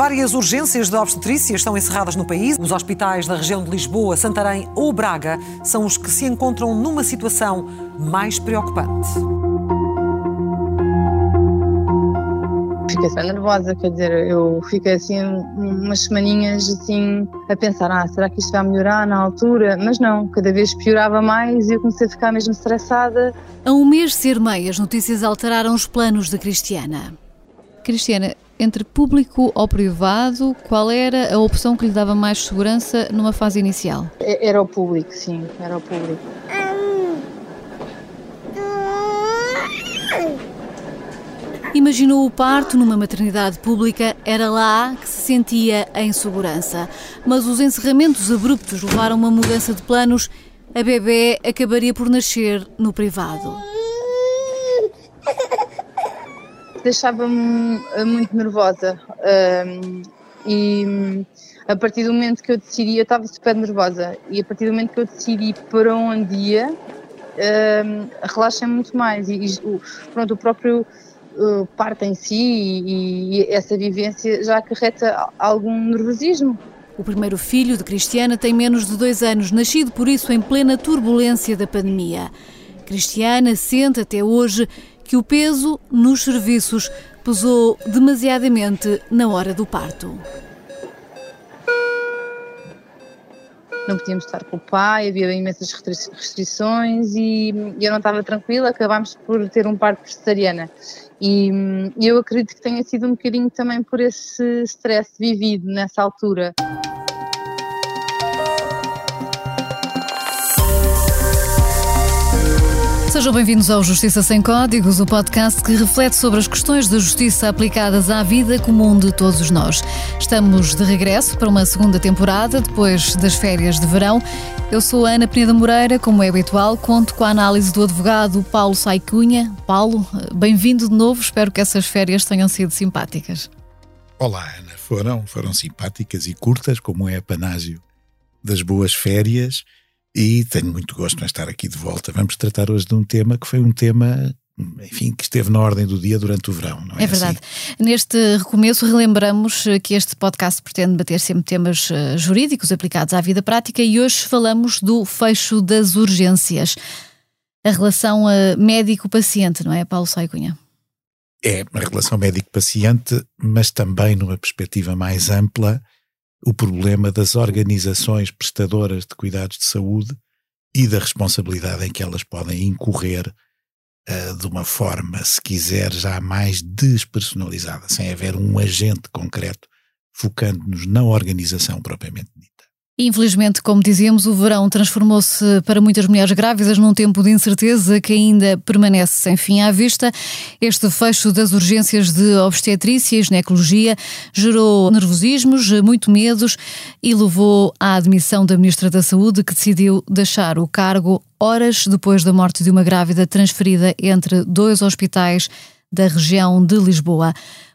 Várias urgências de obstetrícia estão encerradas no país. Os hospitais da região de Lisboa, Santarém ou Braga são os que se encontram numa situação mais preocupante. Fiquei nervosa, quer dizer, eu fiquei assim umas semaninhas assim a pensar, ah, será que isto vai melhorar na altura? Mas não, cada vez piorava mais e eu comecei a ficar mesmo estressada. A um mês de ser mãe, as notícias alteraram os planos da Cristiana. Cristiana, entre público ou privado, qual era a opção que lhe dava mais segurança numa fase inicial? Era o público, sim, era o público. Imaginou o parto numa maternidade pública, era lá que se sentia em segurança. Mas os encerramentos abruptos levaram a uma mudança de planos. A bebê acabaria por nascer no privado. Deixava-me eh, muito nervosa um, e a partir do momento que eu decidi, eu estava super nervosa e a partir do momento que eu decidi para onde ia, um, relaxei muito mais e, e pronto, o próprio uh, parto em si e, e essa vivência já acarreta algum nervosismo. O primeiro filho de Cristiana tem menos de dois anos, nascido por isso em plena turbulência da pandemia. Cristiana sente até hoje que o peso nos serviços pesou demasiadamente na hora do parto. Não podíamos estar com o pai, havia imensas restrições e eu não estava tranquila. Acabámos por ter um parto vegetariana. E eu acredito que tenha sido um bocadinho também por esse stress vivido nessa altura. Sejam bem-vindos ao Justiça Sem Códigos, o podcast que reflete sobre as questões da justiça aplicadas à vida comum de todos nós. Estamos de regresso para uma segunda temporada, depois das férias de verão. Eu sou a Ana Peneda Moreira, como é habitual, conto com a análise do advogado Paulo Saicunha. Paulo, bem-vindo de novo, espero que essas férias tenham sido simpáticas. Olá, Ana, foram, foram simpáticas e curtas, como é a panágio das boas férias e tenho muito gosto em estar aqui de volta. Vamos tratar hoje de um tema que foi um tema enfim, que esteve na ordem do dia durante o verão, não é? É verdade. Assim? Neste recomeço, relembramos que este podcast pretende bater sempre temas eh, jurídicos aplicados à vida prática e hoje falamos do fecho das urgências. A relação eh, médico-paciente, não é, Paulo Saicunha? É, a relação médico-paciente, mas também numa perspectiva mais ampla, o problema das organizações prestadoras de cuidados de saúde e da responsabilidade em que elas podem incorrer uh, de uma forma, se quiser, já mais despersonalizada, sem haver um agente concreto focando-nos na organização propriamente dita. Infelizmente, como dizíamos, o verão transformou-se para muitas mulheres grávidas num tempo de incerteza que ainda permanece sem fim à vista. Este fecho das urgências de obstetrícia e ginecologia gerou nervosismos, muito medos e levou à admissão da Ministra da Saúde, que decidiu deixar o cargo horas depois da morte de uma grávida transferida entre dois hospitais da região de Lisboa.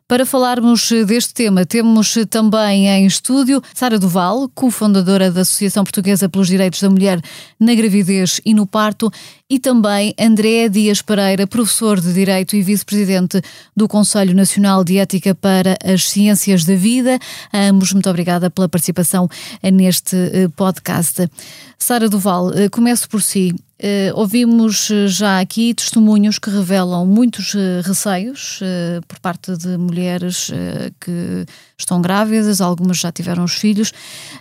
Para falarmos deste tema, temos também em estúdio Sara Duval, cofundadora da Associação Portuguesa pelos Direitos da Mulher na Gravidez e no Parto, e também André Dias Pereira, professor de Direito e vice-presidente do Conselho Nacional de Ética para as Ciências da Vida. A ambos, muito obrigada pela participação neste eh, podcast. Sara Duval, eh, começo por si. Uh, ouvimos eh, já aqui testemunhos que revelam muitos uh, receios uh, por parte de mulheres que estão grávidas, algumas já tiveram os filhos.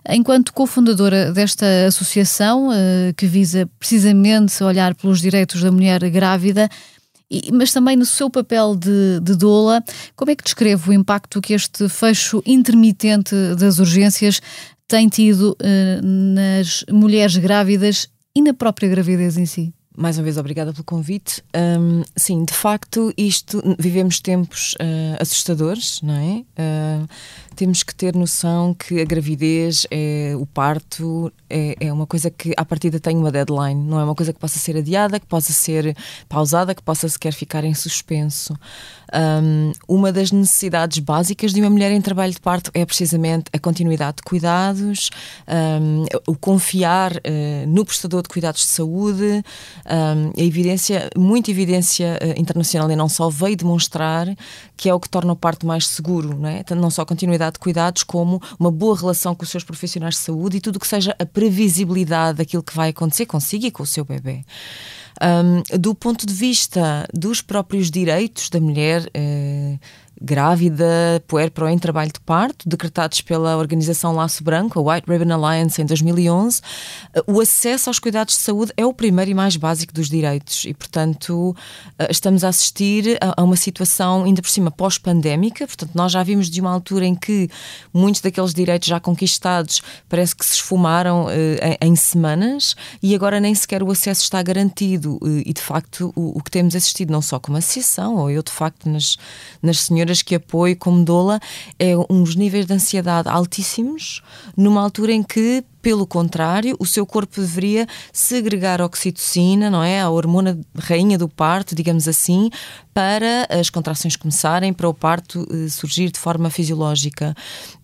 Enquanto cofundadora desta associação, que visa precisamente olhar pelos direitos da mulher grávida, e, mas também no seu papel de, de doula, como é que descreve o impacto que este fecho intermitente das urgências tem tido nas mulheres grávidas e na própria gravidez em si? Mais uma vez, obrigada pelo convite. Um, sim, de facto, isto vivemos tempos uh, assustadores, não é? Uh, temos que ter noção que a gravidez, é, o parto, é, é uma coisa que à partida tem uma deadline, não é uma coisa que possa ser adiada, que possa ser pausada, que possa sequer ficar em suspenso. Um, uma das necessidades básicas de uma mulher em trabalho de parto é precisamente a continuidade de cuidados, um, o confiar uh, no prestador de cuidados de saúde. Um, a evidência, muita evidência uh, internacional e não só veio demonstrar que é o que torna o parto mais seguro, não, é? não só a continuidade de cuidados, como uma boa relação com os seus profissionais de saúde e tudo o que seja a previsibilidade daquilo que vai acontecer consigo e com o seu bebê. Um, do ponto de vista dos próprios direitos da mulher, eh, grávida, puerpero em trabalho de parto, decretados pela organização Laço Branco, a White Ribbon Alliance, em 2011, eh, o acesso aos cuidados de saúde é o primeiro e mais básico dos direitos e, portanto, eh, estamos a assistir a uma situação, ainda por cima, pós-pandémica. Portanto, nós já vimos de uma altura em que muitos daqueles direitos já conquistados parece que se esfumaram eh, em semanas e agora nem sequer o acesso está garantido. E, de facto, o, que temos assistido, não só como associação, ou eu, de facto, nas, nas senhoras senhoras que apoio, como doula, é uns níveis de ansiedade altíssimos, numa altura em que pelo contrário, o seu corpo deveria segregar oxitocina, não é? A hormona rainha do parto, digamos assim, para as contrações começarem, para o parto eh, surgir de forma fisiológica.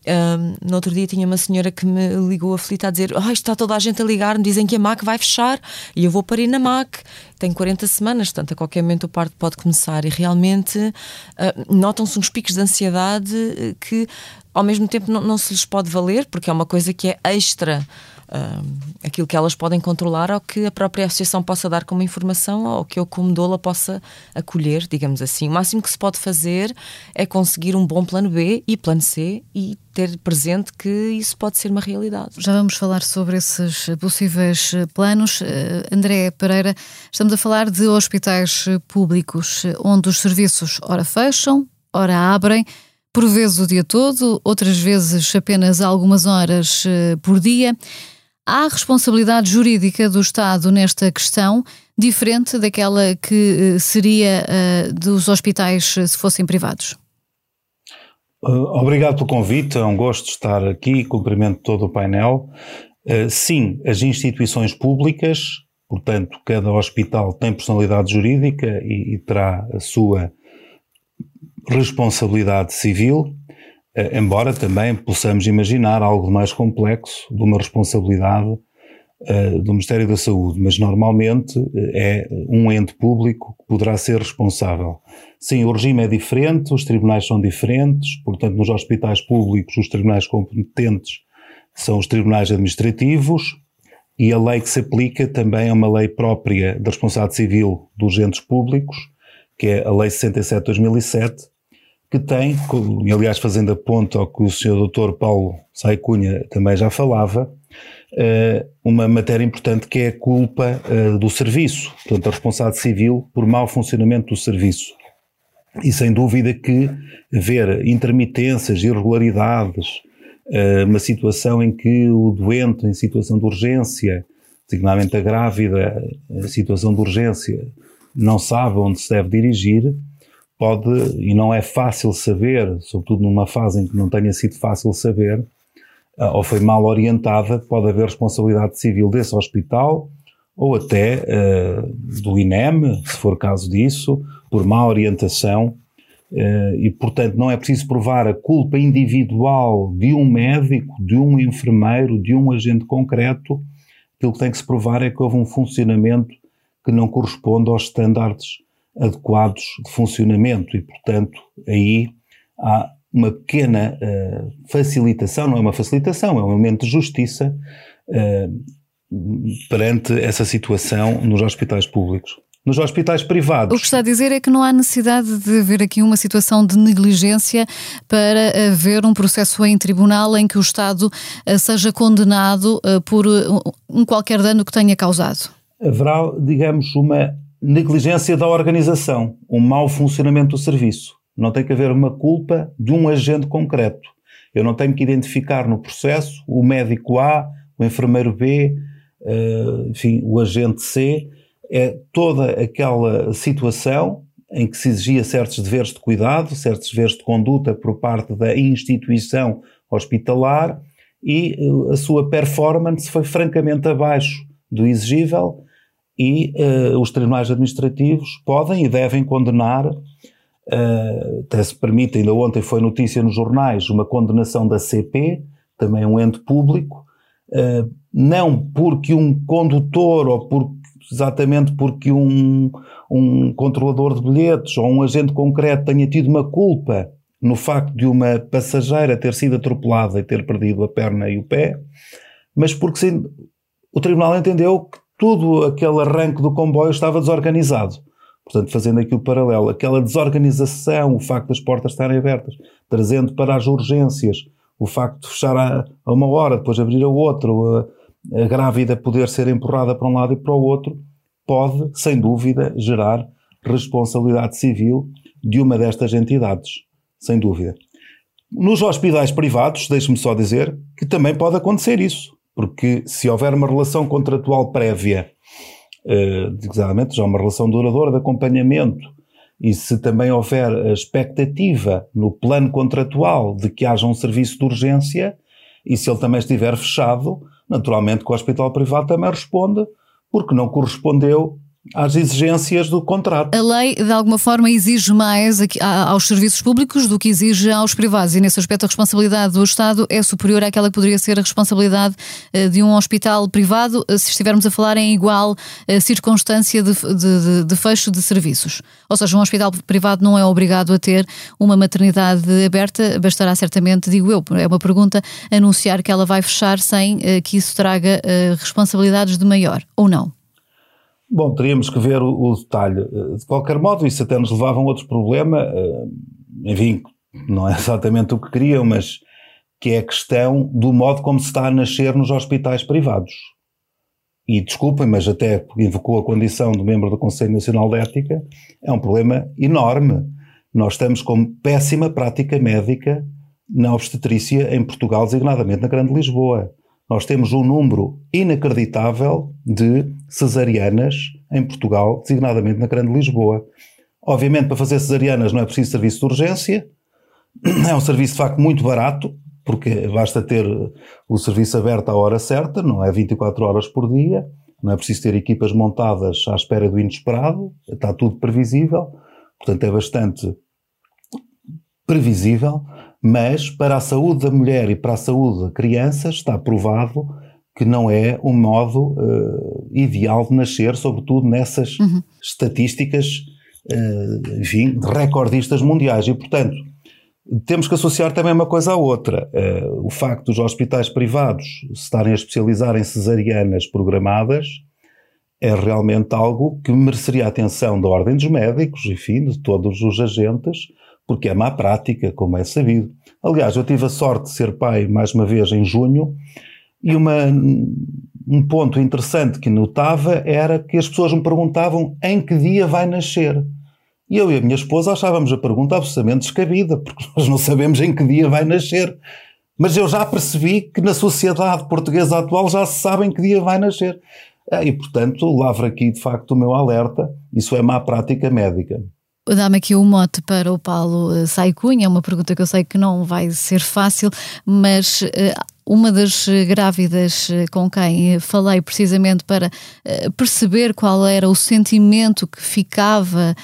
Um, no outro dia tinha uma senhora que me ligou aflita a dizer: oh, está toda a gente a ligar-me, dizem que a MAC vai fechar e eu vou parir na MAC. Tem 40 semanas, portanto, a qualquer momento o parto pode começar. E realmente uh, notam-se uns picos de ansiedade eh, que ao mesmo tempo não, não, se lhes pode valer, porque é uma coisa que é extra uh, aquilo que elas podem controlar ou que a própria associação possa dar como informação ou que eu, como doula, possa acolher, digamos assim. O máximo que se pode fazer é conseguir um bom plano B e plano C e ter presente que isso pode ser uma realidade. Já vamos falar sobre esses possíveis planos. Uh, André Pereira, estamos a falar de hospitais públicos onde os serviços ora fecham, ora abrem por vezes o dia todo, outras vezes apenas algumas horas uh, por dia. Há responsabilidade jurídica do Estado nesta questão, diferente daquela que uh, seria uh, dos hospitais se fossem privados? Obrigado pelo convite, é um gosto de estar aqui, cumprimento todo o painel. Sim, as instituições públicas, portanto, cada hospital tem personalidade jurídica e, e terá a sua responsabilidade civil, eh, embora também possamos imaginar algo mais complexo de uma responsabilidade eh, do Ministério da Saúde, mas normalmente eh, é um ente público que poderá ser responsável. Sim, o regime é diferente, os tribunais são diferentes, portanto, nos hospitais públicos, os tribunais competentes são os tribunais administrativos e a lei que se aplica também é uma lei própria da responsabilidade civil dos entes públicos, que é a Lei 67 de 2007, que tem, aliás fazendo a ponto ao que o Sr. Dr. Paulo Saicunha também já falava, eh, uma matéria importante que é a culpa eh, do serviço, portanto a responsabilidade civil por mau funcionamento do serviço. E sem dúvida que ver intermitências, irregularidades, eh, uma situação em que o doente em situação de urgência, designadamente a grávida, em situação de urgência, não sabe onde se deve dirigir, pode, e não é fácil saber, sobretudo numa fase em que não tenha sido fácil saber, ah, ou foi mal orientada, pode haver responsabilidade civil desse hospital ou até uh, do INEM, se for caso disso, por má orientação. Uh, e, portanto, não é preciso provar a culpa individual de um médico, de um enfermeiro, de um agente concreto. Aquilo que tem que se provar é que houve um funcionamento que não corresponde aos estándares adequados de funcionamento e, portanto, aí há uma pequena uh, facilitação, não é uma facilitação, é um elemento de justiça uh, perante essa situação nos hospitais públicos. Nos hospitais privados. O que está a dizer é que não há necessidade de haver aqui uma situação de negligência para haver um processo em tribunal em que o Estado uh, seja condenado por um qualquer dano que tenha causado. Haverá, digamos, uma negligência da organização, um mau funcionamento do serviço. Não tem que haver uma culpa de um agente concreto. Eu não tenho que identificar no processo o médico A, o enfermeiro B, uh, enfim, o agente C. É toda aquela situação em que se exigia certos deveres de cuidado, certos deveres de conduta por parte da instituição hospitalar e a sua performance foi francamente abaixo do exigível e uh, os tribunais administrativos podem e devem condenar, uh, até se permite, ainda ontem foi notícia nos jornais, uma condenação da CP, também um ente público, uh, não porque um condutor ou por, exatamente porque um, um controlador de bilhetes ou um agente concreto tenha tido uma culpa no facto de uma passageira ter sido atropelada e ter perdido a perna e o pé, mas porque o tribunal entendeu que todo aquele arranque do comboio estava desorganizado. Portanto, fazendo aqui o paralelo, aquela desorganização, o facto das portas estarem abertas, trazendo para as urgências o facto de fechar a, a uma hora, depois abrir a outra, a, a grávida poder ser empurrada para um lado e para o outro, pode, sem dúvida, gerar responsabilidade civil de uma destas entidades. Sem dúvida. Nos hospitais privados, deixe-me só dizer que também pode acontecer isso. Porque se houver uma relação contratual prévia, uh, já uma relação duradoura de acompanhamento, e se também houver a expectativa no plano contratual de que haja um serviço de urgência, e se ele também estiver fechado, naturalmente que o hospital privado também responde, porque não correspondeu às exigências do contrato. A lei, de alguma forma, exige mais aos serviços públicos do que exige aos privados, e nesse aspecto a responsabilidade do Estado é superior àquela que poderia ser a responsabilidade eh, de um hospital privado, eh, se estivermos a falar em igual eh, circunstância de, de, de fecho de serviços. Ou seja, um hospital privado não é obrigado a ter uma maternidade aberta, bastará certamente, digo eu, é uma pergunta, anunciar que ela vai fechar sem que isso traga responsabilidades de maior, ou não? Bom, teríamos que ver o, o, detalhe. De qualquer modo, isso até nos levava a um outro problema, eh, enfim, não é exatamente o que queriam, mas que é a questão do modo como se está a nascer nos hospitais privados. E desculpem, mas até invocou a condição de membro do Conselho Nacional de Ética, é um problema enorme. Nós estamos com péssima prática médica na obstetrícia em Portugal, designadamente na Grande Lisboa nós temos um número inacreditável de cesarianas em Portugal, designadamente na Grande Lisboa. Obviamente, para fazer cesarianas não é preciso serviço de urgência, é um serviço de facto muito barato, porque basta ter o serviço aberto à hora certa, não é? 24 horas por dia, não é preciso ter equipas montadas à espera do inesperado, está tudo previsível, portanto é bastante previsível mas para a saúde da mulher e para a saúde da criança está provado que não é um modo uh, ideal de nascer, sobretudo nessas uhum. estatísticas, uh, enfim, recordistas mundiais. E, portanto, temos que associar também uma coisa à outra. Uh, o facto dos hospitais privados se estarem a especializar em cesarianas programadas é realmente algo que mereceria a atenção da ordem dos médicos, enfim, de todos os agentes, porque é má prática, como é sabido. Aliás, eu tive a sorte de ser pai mais uma vez em junho e uma, um ponto interessante que notava era que as pessoas me perguntavam em que dia vai nascer. E eu e a minha esposa achávamos a pergunta absolutamente descabida, porque nós não sabemos em que dia vai nascer. Mas eu já percebi que na sociedade portuguesa atual já se sabe em que dia vai nascer. Ah, e, portanto, lavro aqui de facto o meu alerta. Isso é má prática médica. Dá-me aqui um mote para o Paulo eh, Saicunha, é uma pergunta que eu sei que não vai ser fácil, mas eh, uma das grávidas eh, com quem falei precisamente para perceber qual era o sentimento que ficava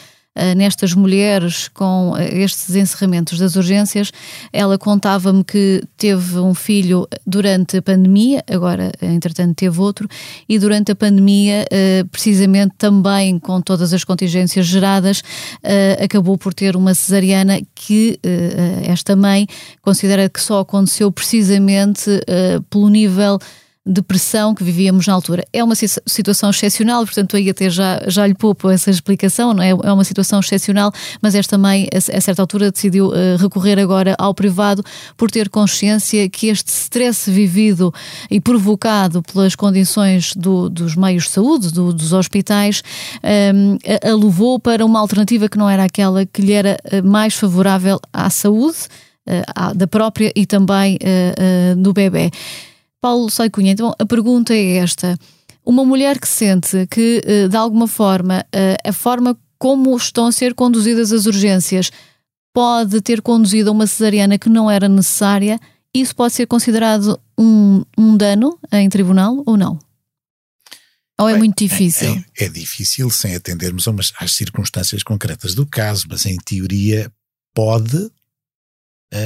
nestas mulheres com eh, estes encerramentos das urgências. Ela contava-me que teve um filho durante a pandemia, agora, entretanto, teve outro, e durante a pandemia, eh, precisamente também com todas as contingências geradas, acabou por ter uma cesariana que esta mãe considera que só aconteceu precisamente pelo nível depressão que vivíamos na altura. É uma situação excepcional, portanto, aí até já, já lhe poupo essa explicação, não é? É uma situação excepcional, mas esta mãe, a, certa altura, decidiu uh, recorrer agora ao privado por ter consciência que este stress vivido e provocado pelas condições do, dos meios de saúde, do, dos hospitais, um, a, a levou para uma alternativa que não era aquela que lhe era eh, mais favorável à saúde. Uh, da própria e também do bebê. Paulo Sai Cunha, então a pergunta é esta. Uma mulher que sente que, eh, de alguma forma, eh, a forma como estão a ser conduzidas as urgências pode ter conduzido a uma cesariana que não era necessária Isso pode ser considerado um, um dano em tribunal ou não? Ou é Bem, muito difícil? É, é, é, difícil sem atendermos umas, às circunstâncias concretas do caso, mas em teoria pode,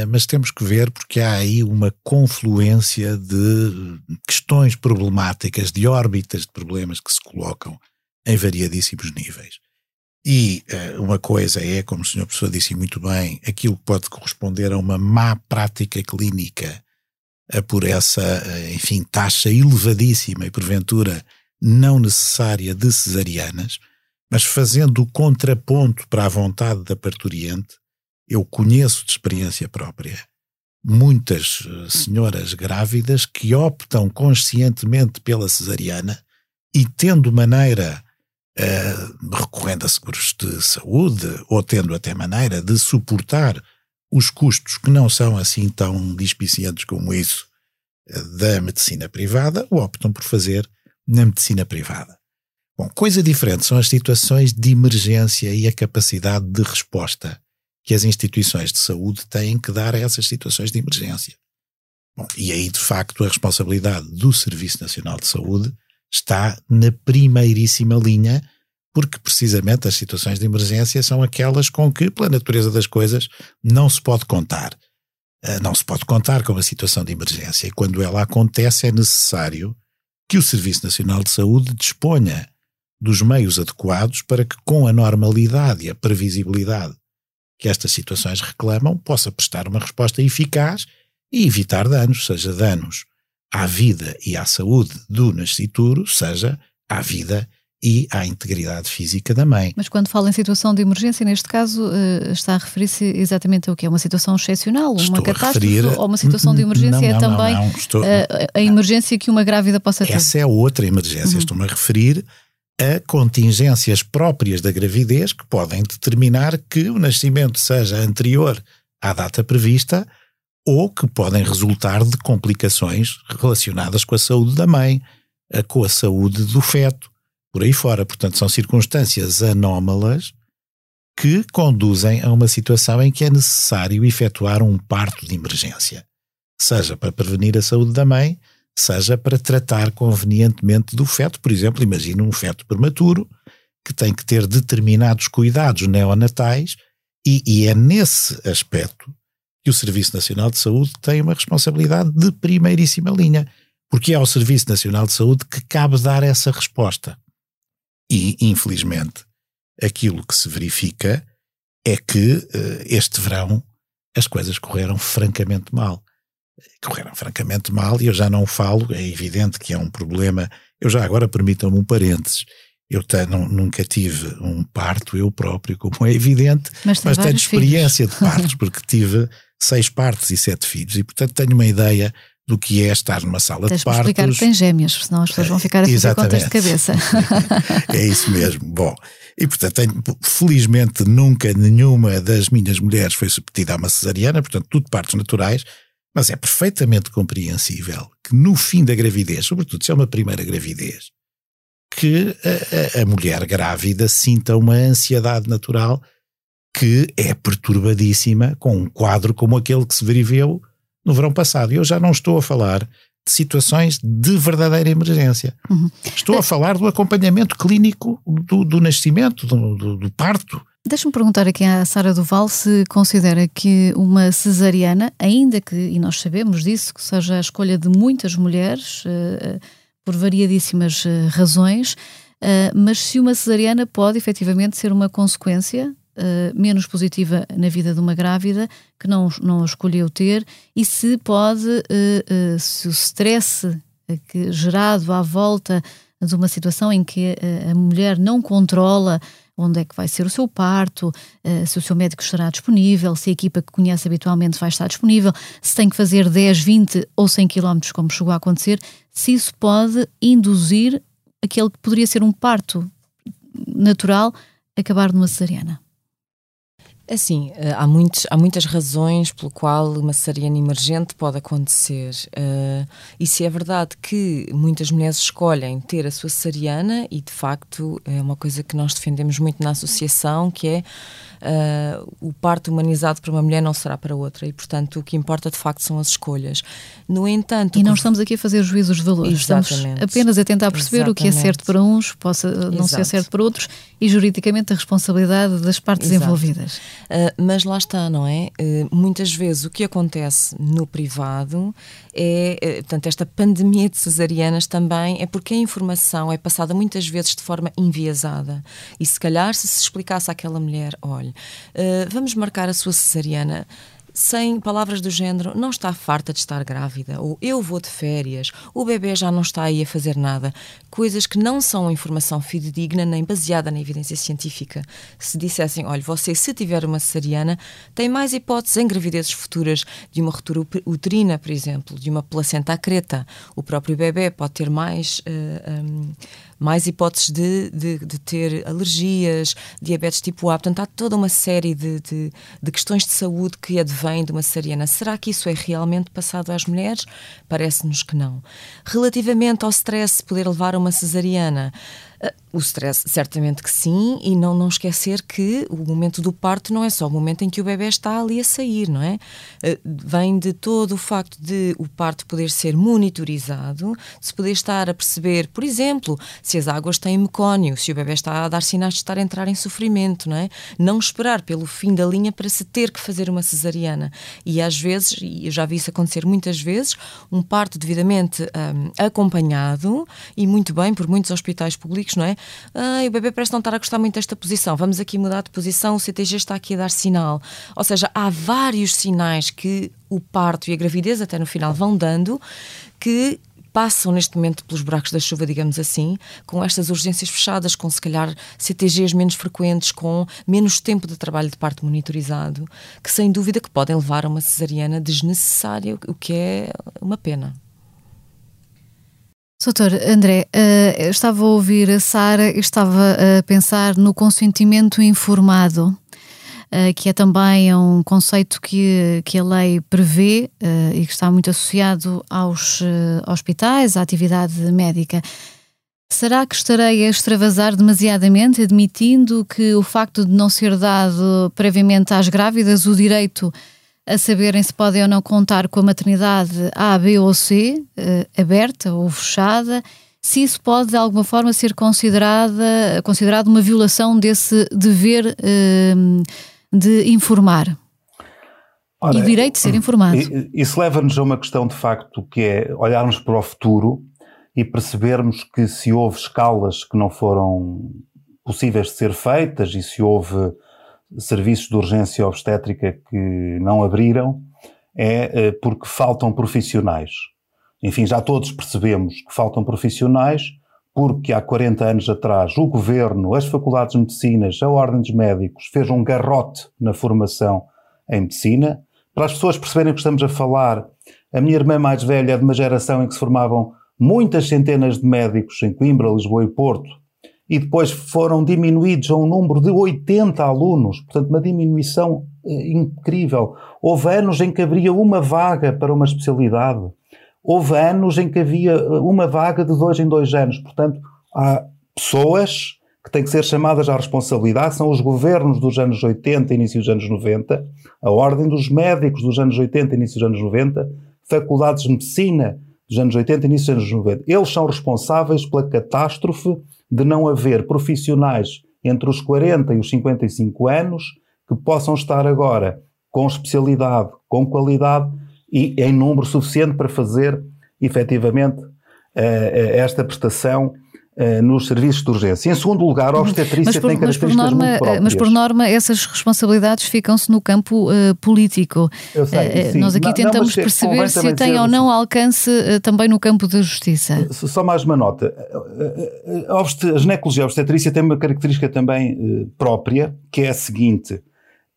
mas temos que ver porque há aí uma confluência de questões problemáticas, de órbitas de problemas que se colocam em variadíssimos níveis. E uh, uma coisa é, como o senhor professor disse muito bem, aquilo que pode corresponder a uma má prática clínica por essa, enfim, taxa elevadíssima e porventura não necessária de cesarianas, mas fazendo o contraponto para a vontade da parturiente, eu conheço de experiência própria muitas senhoras grávidas que optam conscientemente pela cesariana e tendo maneira uh, recorrendo a seguros de saúde ou tendo até maneira de suportar os custos que não são assim tão dispicientes como isso uh, da medicina privada, ou optam por fazer na medicina privada. Bom, coisa diferente são as situações de emergência e a capacidade de resposta que as instituições de saúde têm que dar a essas situações de emergência. Bom, e aí, de facto, a responsabilidade do Serviço Nacional de Saúde está na primeiríssima linha, porque precisamente as situações de emergência são aquelas com que, pela natureza das coisas, não se pode contar. Ah, não se pode contar com a situação de emergência. E quando ela acontece, é necessário que o Serviço Nacional de Saúde disponha dos meios adequados para que, com a normalidade e a previsibilidade que estas situações reclamam, possa prestar uma resposta eficaz e evitar danos, seja danos à vida e à saúde do nascituro, seja à vida e à integridade física da mãe. Mas quando fala em situação de emergência, neste caso, eh, está a referir-se exatamente ao que é uma situação excepcional, estou uma catástrofe referir... ou uma situação de emergência não, não, é também não, estou... a, eh, a, emergência que uma grávida possa ter. Essa é outra emergência. Uhum. Estou-me a referir a contingências próprias da gravidez que podem determinar que o nascimento seja anterior à data prevista ou que podem resultar de complicações relacionadas com a saúde da mãe, com a saúde do feto, por aí fora. Portanto, são circunstâncias anómalas que conduzem a uma situação em que é necessário efetuar um parto de emergência, seja para prevenir a saúde da mãe, seja para tratar convenientemente do feto. Por exemplo, imagine um feto prematuro que tem que ter determinados cuidados neonatais, e, e é nesse aspecto que o Serviço Nacional de Saúde tem uma responsabilidade de primeiríssima linha, porque é ao Serviço Nacional de Saúde que cabe dar essa resposta. E, infelizmente, aquilo que se verifica é que uh, este verão as coisas correram francamente mal. Correram francamente mal e eu já não falo, é evidente que é um problema. Eu já agora permitam-me um parênteses. Eu tenho, nunca tive um parto eu próprio, como é evidente, mas, mas tenho experiência filhos. de partos, porque tive seis partos e sete filhos, e portanto tenho uma ideia do que é estar numa sala Tens de partos. explicar que tem gêmeos, senão as pessoas vão ficar a fazer contas de cabeça. é isso mesmo. Bom, e portanto, tenho, felizmente nunca nenhuma das minhas mulheres foi submetida a uma cesariana, portanto, tudo partos naturais, mas é perfeitamente compreensível que no fim da gravidez, sobretudo se é uma primeira gravidez, que a, a, mulher grávida sinta uma ansiedade natural que é perturbadíssima com um quadro como aquele que se viveu no verão passado. Eu já não estou a falar de situações de verdadeira emergência. Uhum. Estou a falar do acompanhamento clínico do, do nascimento, do, do, do parto. Deixa-me perguntar aqui à Sara Duval se considera que uma cesariana, ainda que, e nós sabemos disso, que seja a escolha de muitas mulheres, uh, por variadíssimas uh, razões, uh, mas se uma cesariana pode efetivamente ser uma consequência menos positiva na vida de uma grávida que não, não escolheu ter e se pode, se o stress que, gerado à volta de uma situação em que a mulher não controla onde é que vai ser o seu parto, se o seu médico estará disponível, se a equipa que conhece habitualmente vai estar disponível, se tem que fazer 10, 20 ou 100 quilómetros, como chegou a acontecer, se isso pode induzir aquele que poderia ser um parto natural acabar numa cesariana. Assim, há, muitos, há muitas razões pelo qual uma cesariana emergente pode acontecer. Uh, e se é verdade que muitas mulheres escolhem ter a sua cesariana, e de facto é uma coisa que nós defendemos muito na associação, que é uh, o parto humanizado para uma mulher não será para outra e, portanto, o que importa de facto são as escolhas. No entanto. E não estamos aqui a fazer juízos de valores, Exatamente. estamos apenas a tentar perceber Exatamente. o que é certo para uns, possa não Exato. ser certo para outros e juridicamente a responsabilidade das partes Exato. envolvidas. Uh, mas lá está, não é? Uh, muitas vezes o que acontece no privado é, uh, portanto, esta pandemia de cesarianas também é porque a informação é passada muitas vezes de forma enviesada. E se calhar, se se explicasse àquela mulher, olha, vamos marcar a sua cesariana sem palavras do género, não está farta de estar grávida, ou eu vou de férias, o bebê já não está aí a fazer nada. Coisas que não são informação fidedigna nem baseada na evidência científica. Se dissessem, olha, você se tiver uma cesariana, tem mais hipóteses em gravidezes futuras de uma ruptura uterina, por exemplo, de uma placenta acreta. O próprio bebê pode ter mais. Uh, um, mais hipóteses de, de, de, ter alergias, diabetes tipo A. Portanto, há toda uma série de, de, de questões de saúde que advêm de uma cesariana. Será que isso é realmente passado às mulheres? Parece-nos que não. Relativamente ao stress poder levar a uma cesariana, o stress, certamente que sim, e não, não esquecer que o momento do parto não é só o momento em que o bebê está ali a sair, não é? Eh, vem de todo o facto de o parto poder ser monitorizado, se poder estar a perceber, por exemplo, se as águas têm mecónio, se o bebê está a dar sinais de estar a entrar em sofrimento, não é? Não esperar pelo fim da linha para se ter que fazer uma cesariana. E às vezes, e eu já vi isso acontecer muitas vezes, um parto devidamente um, acompanhado e muito bem por muitos hospitais públicos, não é? Ah, o bebê parece não estar a gostar muito desta posição, vamos aqui mudar de posição, o CTG está aqui a dar sinal. Ou seja, há vários sinais que o parto e a gravidez, até no final, vão dando que passam neste momento pelos buracos da chuva, digamos assim, com estas urgências fechadas, com se calhar CTGs menos frequentes, com menos tempo de trabalho de parto monitorizado, que sem dúvida que podem levar a uma cesariana desnecessária, o que é uma pena. Doutor André, uh, estava a ouvir a Sara e estava a pensar no consentimento informado, uh, que é também um conceito que, que a lei prevê uh, e que está muito associado aos hospitais, à atividade médica. Será que estarei a extravasar demasiadamente, admitindo que o facto de não ser dado previamente às grávidas o direito a saberem se podem ou não contar com a maternidade A, B ou C, uh, aberta ou fechada, se isso pode de alguma forma ser considerada, considerado uma violação desse dever uh, de informar. Ora, e o direito de ser informado. Isso leva-nos a uma questão de facto que é olharmos para o futuro e percebermos que se houve escalas que não foram possíveis de ser feitas e se houve serviços de urgência obstétrica que não abriram é eh, porque faltam profissionais. Enfim, já todos percebemos que faltam profissionais porque há 40 anos atrás o governo, as faculdades de medicina, a ordem dos médicos fez um garrote na formação em medicina. Para as pessoas perceberem o que estamos a falar, a minha irmã mais velha é de uma geração em que se formavam muitas centenas de médicos em Coimbra, Lisboa e Porto, e depois foram diminuídos a um número de 80 alunos, portanto, uma diminuição eh, incrível. Houve anos em que havia uma vaga para uma especialidade, houve anos em que havia eh, uma vaga de dois em dois anos. Portanto, há pessoas que têm que ser chamadas à responsabilidade, são os governos dos anos 80 e início dos anos 90, a ordem dos médicos dos anos 80 e início dos anos 90, faculdades de medicina dos anos 80 e início dos anos 90. Eles são responsáveis pela catástrofe de não haver profissionais entre os 40 e os 55 anos que possam estar agora com especialidade, com qualidade e em número suficiente para fazer efetivamente eh, eh, esta prestação nos serviços de urgência. Em segundo lugar, a obstetrícia por, tem características norma, muito próprias. Mas por norma essas responsabilidades ficam-se no campo uh, político. Eu sei, uh, nós aqui não, tentamos não, perceber se tem ou não alcance também no campo da justiça. Só mais uma nota. A ginecologia a obstetrícia tem uma característica também própria, que é a seguinte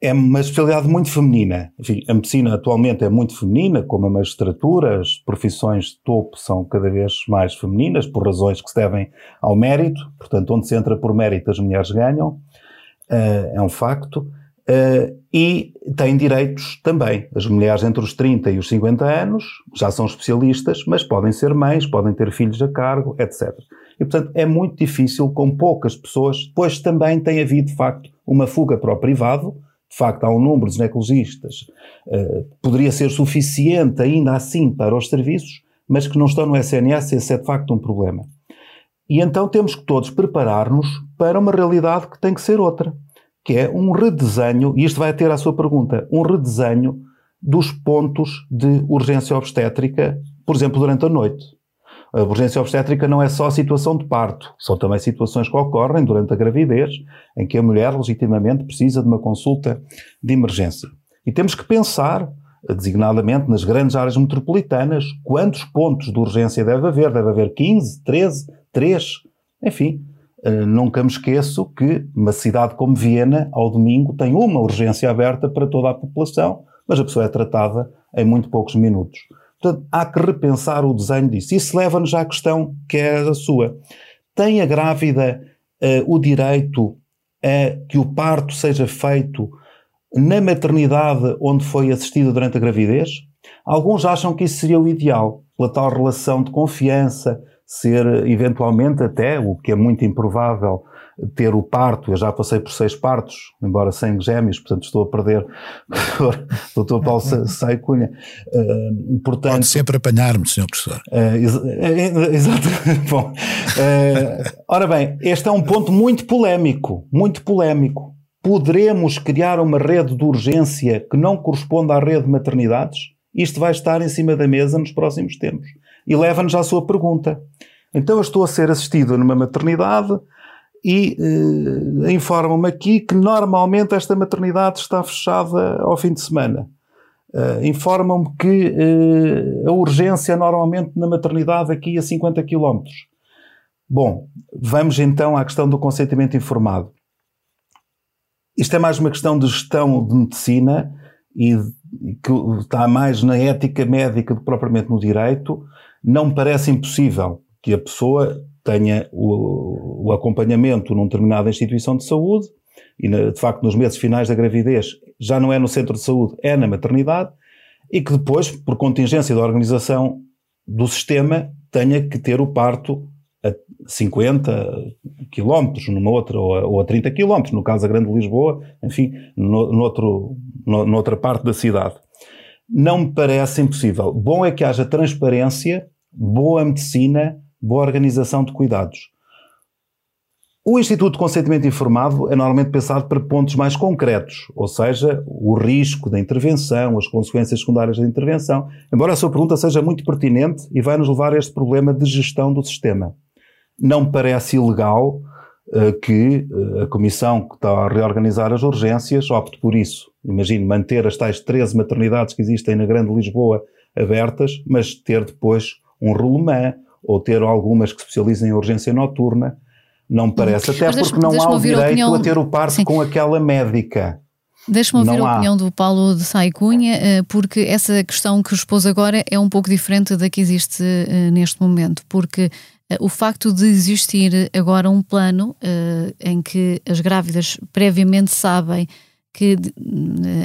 é uma especialidade muito feminina. Enfim, a medicina atualmente é muito feminina, como a magistratura, as profissões de topo são cada vez mais femininas, por razões que se devem ao mérito, portanto, onde se entra por mérito as mulheres ganham, uh, é um facto, uh, e têm direitos também. As mulheres entre os 30 e os 50 anos já são especialistas, mas podem ser mães, podem ter filhos a cargo, etc. E, portanto, é muito difícil com poucas pessoas, pois também tem havido, de facto, uma fuga para o privado, de facto há um número de ginecologistas, uh, poderia ser suficiente ainda assim para os serviços, mas que não estão no SNS, esse é de facto um problema. E então temos que todos preparar-nos para uma realidade que tem que ser outra, que é um redesenho, e isto vai ter a sua pergunta, um redesenho dos pontos de urgência obstétrica, por exemplo, durante a noite. A urgência obstétrica não é só a situação de parto, são também situações que ocorrem durante a gravidez, em que a mulher legitimamente precisa de uma consulta de emergência. E temos que pensar, designadamente nas grandes áreas metropolitanas, quantos pontos de urgência deve haver. Deve haver 15, 13, 3, enfim. Eh, nunca me esqueço que uma cidade como Viena, ao domingo, tem uma urgência aberta para toda a população, mas a pessoa é tratada em muito poucos minutos. Portanto, há que repensar o desenho disso. Isso leva-nos à questão que é a sua. Tem a grávida uh, o direito a que o parto seja feito na maternidade onde foi assistida durante a gravidez? Alguns acham que isso seria o ideal, pela tal relação de confiança, ser eventualmente até, o que é muito improvável, ter o parto, eu já passei por seis partos, embora sem gêmeos, portanto estou a perder o Dr. Paulo Sai Cunha. Uh, portanto, Pode sempre apanhar-me, Sr. Professor. Uh, ex exato. Bom, uh, ora bem, este é um ponto muito polémico, muito polémico. Poderemos criar uma rede de urgência que não corresponda à rede de maternidades? Isto vai estar em cima da mesa nos próximos tempos. E leva-nos à sua pergunta. Então eu estou a ser assistido numa maternidade, e uh, informam-me aqui que normalmente esta maternidade está fechada ao fim de semana. Uh, informam-me que uh, a urgência normalmente na maternidade aqui a 50 km. Bom, vamos então à questão do consentimento informado. Isto é mais uma questão de gestão de medicina e que está mais na ética médica do que propriamente no direito. Não me parece impossível que a pessoa tenha o, o acompanhamento numa determinada instituição de saúde, e de facto nos meses finais da gravidez já não é no centro de saúde, é na maternidade, e que depois, por contingência da organização do sistema, tenha que ter o parto a 50 quilómetros numa outra, ou a, ou a 30 quilómetros, no caso da Grande Lisboa, enfim, no, no noutra parte da cidade. Não me parece impossível. Bom é que haja transparência, boa medicina, boa organização de cuidados. O Instituto de Consentimento Informado é normalmente pensado para pontos mais concretos, ou seja, o risco da intervenção, as consequências secundárias da intervenção, embora a sua pergunta seja muito pertinente e vai nos levar a este problema de gestão do sistema. Não parece ilegal uh, que uh, a Comissão que está a reorganizar as urgências opte por isso. Imagine manter as tais 13 maternidades que existem na Grande Lisboa abertas, mas ter depois um rolemã ou ter algumas que se especializem em urgência noturna, não me parece. Até porque não há o direito a, opinião... a ter o parto Sim. com aquela médica. Deixa-me ouvir não a há. opinião do Paulo de Saicunha, eh, porque essa questão que expôs agora é um pouco diferente da que existe eh, neste momento, porque eh, o facto de existir agora um plano em que as grávidas previamente sabem que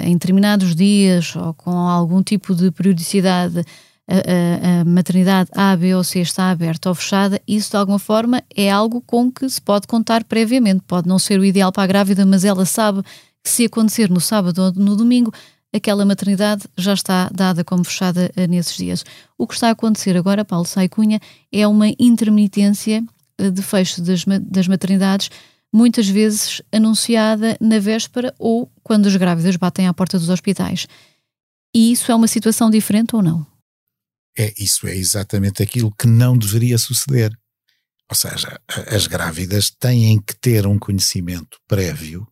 em determinados dias ou com algum tipo de periodicidade a, a, maternidade A, B ou C está aberta ou fechada, isso de alguma forma é algo com que se pode contar previamente. Pode não ser o ideal para a grávida, mas ela sabe que se acontecer no sábado ou no domingo, aquela maternidade já está dada como fechada eh, nesses dias. O que está a acontecer agora, Paulo Saicunha, é uma intermitência eh, de fecho das, das maternidades, muitas vezes anunciada na véspera ou quando as grávidas batem à porta dos hospitais. E isso é uma situação diferente ou não? É, isso é exatamente aquilo que não deveria suceder. Ou seja, as grávidas têm que ter um conhecimento prévio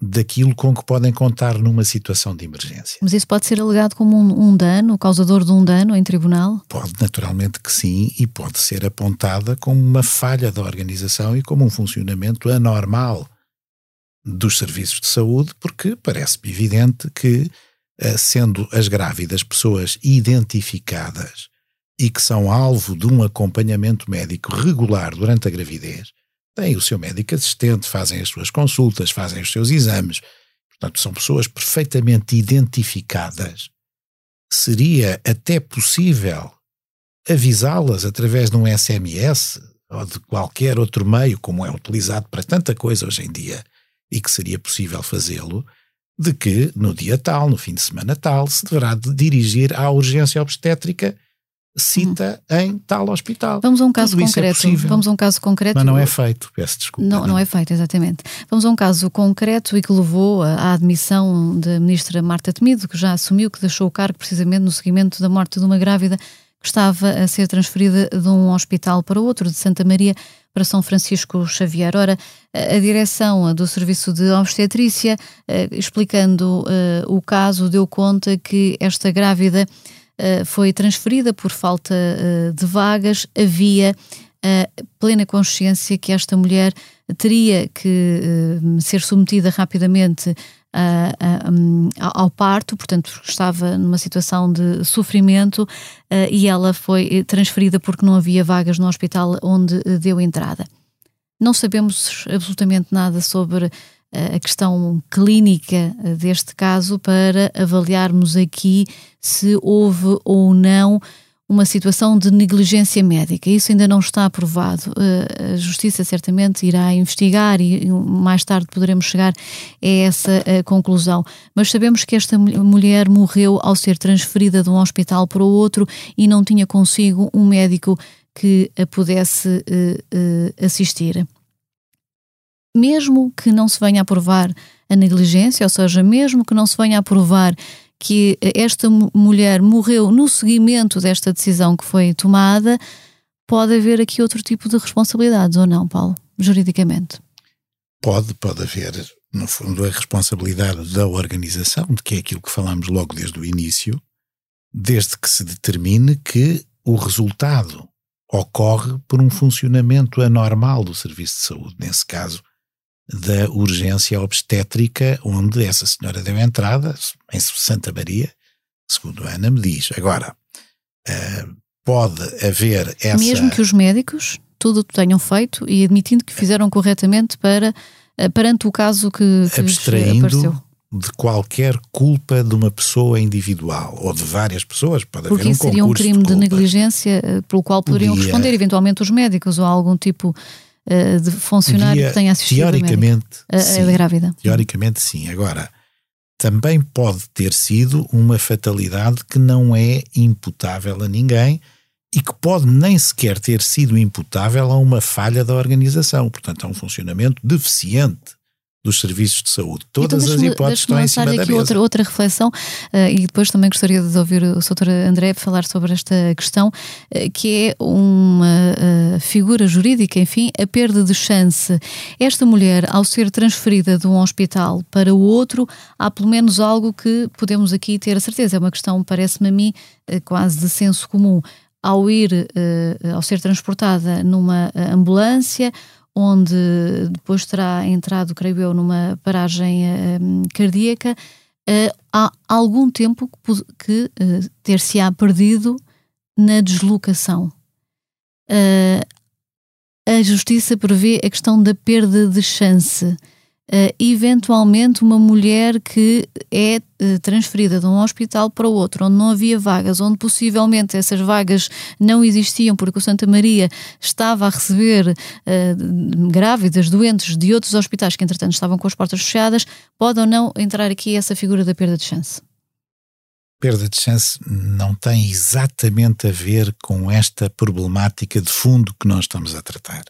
daquilo com que podem contar numa situação de emergência. Mas isso pode ser alegado como um, um dano, causador de um dano em tribunal? Pode, naturalmente que sim, e pode ser apontada como uma falha da organização e como um funcionamento anormal dos serviços de saúde, porque parece-me evidente que sendo as grávidas pessoas identificadas e que são alvo de um acompanhamento médico regular durante a gravidez, têm o seu médico assistente, fazem as suas consultas, fazem os seus exames. Portanto, são pessoas perfeitamente identificadas. Seria até possível avisá-las através de um SMS ou de qualquer outro meio, como é utilizado para tanta coisa hoje em dia, e que seria possível fazê-lo, de que no dia tal, no fim de semana tal, se deverá de dirigir à urgência obstétrica cita hum. em tal hospital. Vamos a um caso Tudo é concreto. É Vamos a um caso concreto. Mas não é feito, peço desculpa. Não, não, não é feito, exatamente. Vamos a um caso concreto e que levou à admissão da ministra Marta Temido, que já assumiu que deixou o cargo precisamente no seguimento da morte de uma grávida que estava a ser transferida de um hospital para outro, de Santa Maria para São Francisco Xavier. Ora, a direção do Serviço de Obstetrícia, eh, explicando eh, o caso, deu conta que esta grávida eh, foi transferida por falta de vagas, havia plena consciência que esta mulher teria que ser submetida rapidamente ao parto, portanto estava numa situação de sofrimento e ela foi transferida porque não havia vagas no hospital onde deu entrada. Não sabemos absolutamente nada sobre a questão clínica deste caso para avaliarmos aqui se houve ou não uma situação de negligência médica. Isso ainda não está aprovado. A Justiça certamente irá investigar e mais tarde poderemos chegar a essa conclusão. Mas sabemos que esta mulher morreu ao ser transferida de um hospital para o outro e não tinha consigo um médico que a pudesse assistir mesmo que não se venha a provar a negligência, ou seja, mesmo que não se venha a provar que esta mulher morreu no seguimento desta decisão que foi tomada, pode haver aqui outro tipo de responsabilidades ou não, Paulo, juridicamente? Pode, pode haver, no fundo, a responsabilidade da organização, de que é aquilo que falámos logo desde o início, desde que se determine que o resultado ocorre por um funcionamento anormal do serviço de saúde. Nesse caso, da urgência obstétrica, onde essa senhora deu entrada, em Santa Maria, segundo a Ana me diz. Agora, uh, pode haver essa. Mesmo que os médicos tudo tenham feito e admitindo que fizeram corretamente para, uh, perante o caso que, que Abstraindo apareceu. de qualquer culpa de uma pessoa individual ou de várias pessoas, pode Porque haver um isso seria um crime de, de negligência uh, pelo qual poderiam Podia... responder eventualmente os médicos ou algum tipo uh, de funcionário que tenha assistido teoricamente, a, sim, a grávida. Teoricamente, sim. Agora, também pode ter sido uma fatalidade que não é imputável a ninguém e que pode nem sequer ter sido imputável a uma falha da organização, portanto, a um funcionamento deficiente dos serviços de saúde. Todas então, as hipóteses estão em cima da mesa. Outra, outra reflexão, uh, e depois também gostaria de ouvir o Sr. André falar sobre esta questão, uh, que é uma uh, figura jurídica, enfim, a perda de chance. Esta mulher, ao ser transferida de um hospital para o outro, há pelo menos algo que podemos aqui ter a certeza. É uma questão, parece-me a mim, quase de senso comum. Ao ir, ao ser transportada numa ambulância, onde depois terá entrado, creio eu, numa paragem uh, cardíaca, uh, há algum tempo que, que uh, ter-se-á perdido na deslocação. a Justiça prevê a questão da perda de chance uh, eventualmente uma mulher que é uh, transferida de um hospital para o outro, onde não havia vagas, onde possivelmente essas vagas não existiam porque o Santa Maria estava a receber uh, grávidas, doentes de outros hospitais que entretanto estavam com as portas fechadas, pode ou não entrar aqui essa figura da perda de chance? perda de chance não tem exatamente a ver com esta problemática de fundo que nós estamos a tratar.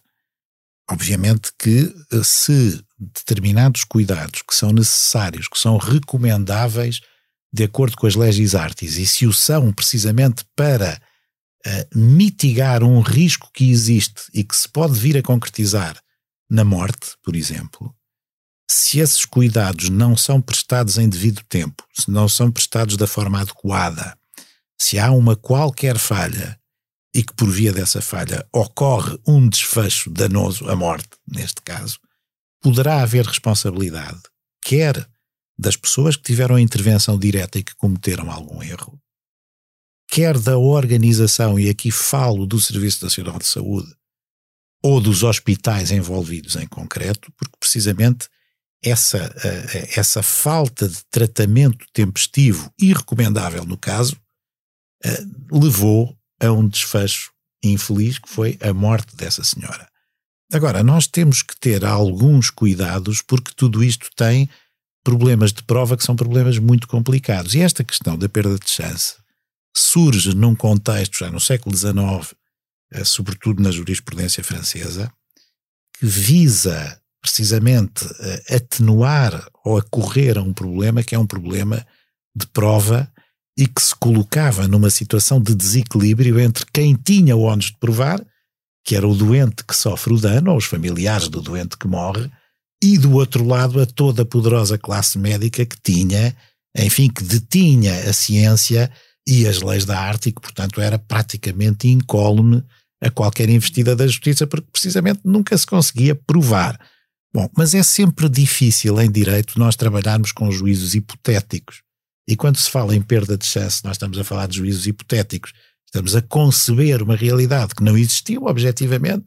Obviamente que se determinados cuidados que são necessários, que são recomendáveis de acordo com as leis artes e se o são precisamente para uh, mitigar um risco que existe e que se pode vir a concretizar na morte, por exemplo, se esses cuidados não são prestados em devido tempo, se não são prestados da forma adequada, se há uma qualquer falha e que por via dessa falha ocorre um desfecho danoso, a morte, neste caso, poderá haver responsabilidade, quer das pessoas que tiveram intervenção direta e que cometeram algum erro, quer da organização, e aqui falo do Serviço Nacional de Saúde, ou dos hospitais envolvidos em concreto, porque precisamente essa, eh, essa falta de tratamento tempestivo e recomendável no caso eh, levou a um desfecho infeliz que foi a morte dessa senhora. Agora, nós temos que ter alguns cuidados porque tudo isto tem problemas de prova que são problemas muito complicados. E esta questão da perda de chance surge num contexto já no século XIX, eh, sobretudo na jurisprudência francesa, que visa precisamente eh, atenuar ou acorrer a um problema que é um problema de prova e que se colocava numa situação de desequilíbrio entre quem tinha o ónus de provar, que era o doente que sofre o dano, ou os familiares do doente que morre, e do outro lado a toda a poderosa classe médica que tinha, enfim, que detinha a ciência e as leis da arte e que, portanto, era praticamente incólume a qualquer investida da justiça, porque precisamente nunca se conseguia provar. Bom, mas é sempre difícil em direito nós trabalharmos com juízos hipotéticos. E quando se fala em perda de chance, nós estamos a falar de juízos hipotéticos. Estamos a conceber uma realidade que não existiu objetivamente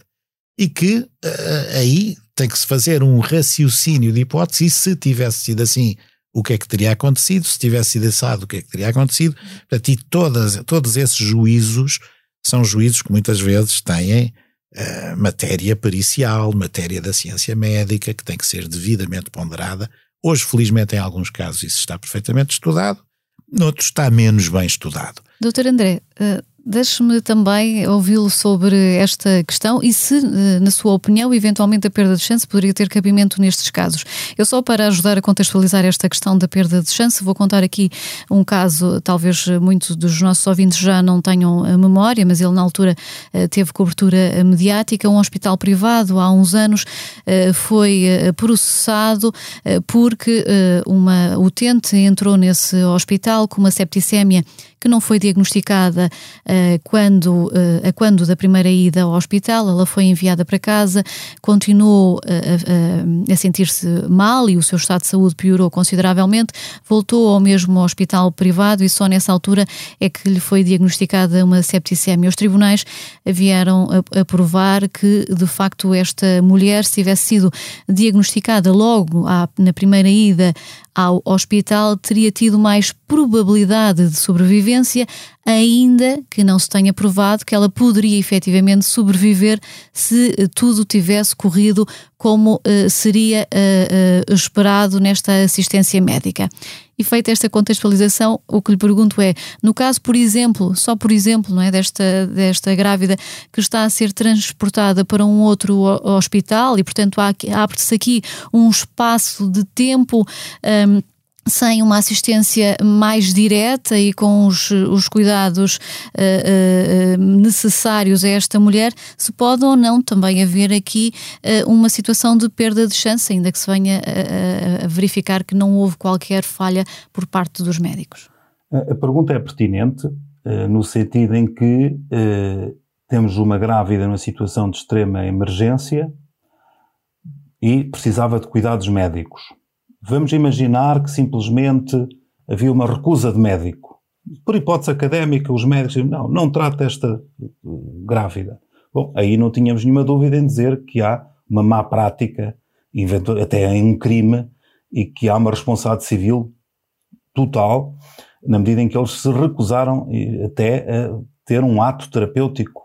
e que uh, aí tem que se fazer um raciocínio de hipótese e se tivesse sido assim, o que é que teria acontecido, se tivesse sido assado, o que é que teria acontecido. Portanto, e todas, todos esses juízos são juízos que muitas vezes têm uh, matéria pericial, matéria da ciência médica, que tem que ser devidamente ponderada. Hoje, felizmente, em alguns casos isso está perfeitamente estudado, noutros está menos bem estudado. Doutor André, uh Deixe-me também ouvi-lo sobre esta questão e se, eh, na sua opinião, eventualmente a perda de chance poderia ter cabimento nestes casos. Eu só para ajudar a contextualizar esta questão da perda de chance, vou contar aqui um caso, talvez muitos dos nossos ouvintes já não tenham a memória, mas ele na altura eh, teve cobertura mediática. Um hospital privado, há uns anos, eh, foi processado porque uma utente entrou nesse hospital com uma septicémia que não foi diagnosticada uh, quando, uh, a quando da primeira ida ao hospital, ela foi enviada para casa, continuou uh, a sentir-se mal e o seu estado de saúde piorou consideravelmente, voltou ao mesmo hospital privado e só nessa altura é que lhe foi diagnosticada uma septicemia. Os tribunais vieram a, a provar que, de facto, esta mulher, se tivesse sido diagnosticada logo à, na primeira ida ao hospital teria tido mais probabilidade de sobrevivência, ainda que não se tenha provado que ela poderia efetivamente sobreviver se eh, tudo tivesse corrido como uh, seria uh, uh, esperado nesta assistência médica. E feita esta contextualização, o que lhe pergunto é, no caso, por exemplo, só por exemplo, não é, desta, desta grávida que está a ser transportada para um outro hospital e, portanto, abre-se aqui um espaço de tempo. Um, sem uma assistência mais direta e com os, os cuidados uh, uh, necessários a esta mulher, se pode ou não também haver aqui uh, uma situação de perda de chance, ainda que se venha a, a verificar que não houve qualquer falha por parte dos médicos? A pergunta é pertinente no sentido em que temos uma grávida numa situação de extrema emergência e precisava de cuidados médicos Vamos imaginar que simplesmente havia uma recusa de médico. Por hipótese académica, os médicos dizem, não, não trata esta grávida. Bom, aí não tínhamos nenhuma dúvida em dizer que há uma má prática, até em um crime, e que há uma responsabilidade civil total, na medida em que eles se recusaram até a ter um ato terapêutico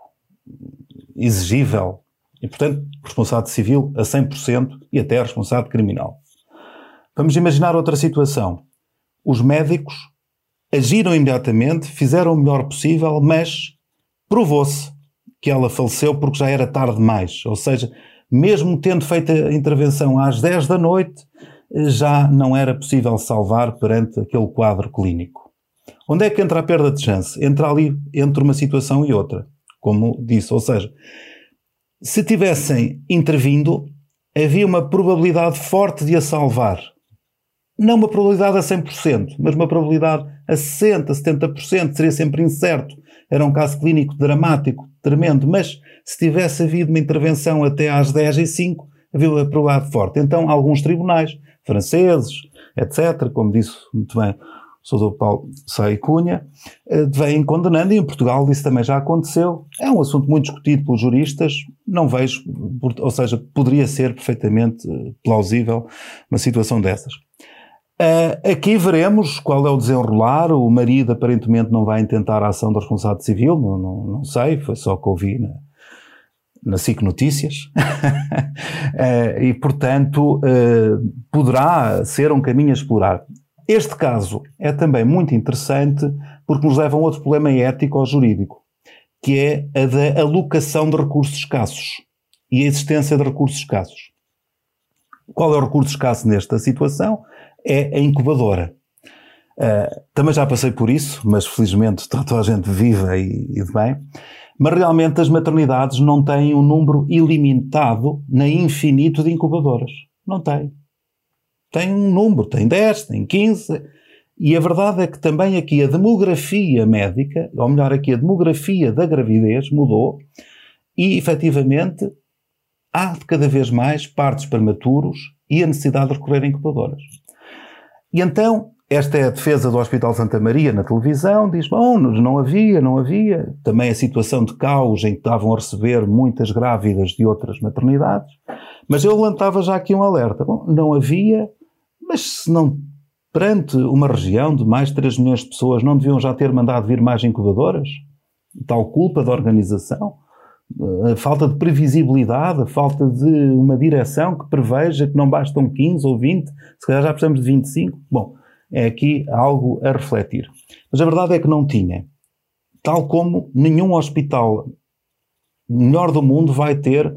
exigível. E, portanto, responsabilidade civil a 100% e até a responsabilidade criminal. Vamos imaginar outra situação. Os médicos agiram imediatamente, fizeram o melhor possível, mas provou-se que ela faleceu porque já era tarde demais. Ou seja, mesmo tendo feito a intervenção às 10 da noite, já não era possível salvar perante aquele quadro clínico. Onde é que entra a perda de chance? Entra ali entre uma situação e outra, como disse. Ou seja, se tivessem intervindo, havia uma probabilidade forte de a salvar não uma probabilidade a 100%, mas uma probabilidade a 60%, 70%, seria sempre incerto. Era um caso clínico dramático, tremendo, mas se tivesse havido uma intervenção até às 10 e 5, havia uma probabilidade forte. Então, alguns tribunais, franceses, etc., como disse muito bem o Dr. Paulo Sei Cunha, eh, vêm condenando, e em Portugal isso também já aconteceu. É um assunto muito discutido pelos juristas, não vejo, ou seja, poderia ser perfeitamente eh, plausível uma situação dessas. Uh, aqui veremos qual é o desenrolar. O marido aparentemente não vai intentar a ação da responsabilidade civil, não, não, não sei, foi só que ouvi na, na SIC Notícias, uh, e portanto uh, poderá ser um caminho a explorar. Este caso é também muito interessante porque nos leva a um outro problema ético ou jurídico, que é a da alocação de recursos escassos e a existência de recursos escassos. Qual é o recurso escasso nesta situação? É a incubadora. Uh, também já passei por isso, mas felizmente está toda a gente viva e, e de bem. Mas realmente as maternidades não têm um número ilimitado nem infinito de incubadoras. Não tem. Tem um número, tem 10, tem 15. E a verdade é que também aqui a demografia médica, ou melhor, aqui a demografia da gravidez mudou e efetivamente há cada vez mais partos prematuros e a necessidade de recorrer a incubadoras. E então, esta é a defesa do Hospital Santa Maria na televisão, diz, bom, não havia, não havia. Também a situação de caos em que estavam a receber muitas grávidas de outras maternidades. Mas eu levantava já aqui um alerta. Bom, não havia, mas se não, perante uma região de mais de 3 milhões de pessoas, não deviam já ter mandado vir mais incubadoras? Tal culpa da organização? A falta de previsibilidade, a falta de uma direção que preveja que não bastam 15 ou 20, se calhar já precisamos de 25. Bom, é aqui algo a refletir. Mas a verdade é que não tinha. Tal como nenhum hospital melhor do mundo vai ter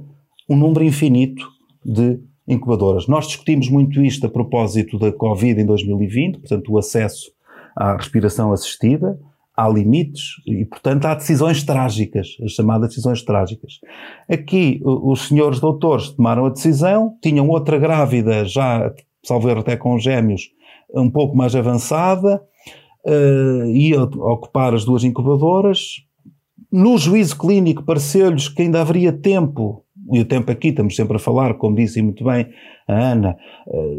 um número infinito de incubadoras. Nós discutimos muito isto a propósito da Covid em 2020, portanto, o acesso à respiração assistida há limites e, portanto, há decisões trágicas, as chamadas decisões trágicas. Aqui, os senhores doutores tomaram a decisão, tinham outra grávida, já, salvo erro até com gêmeos, um pouco mais avançada, uh, ia ocupar as duas incubadoras. No juízo clínico, pareceu-lhes que ainda haveria tempo e o tempo aqui estamos sempre a falar, como disse muito bem a Ana, eh,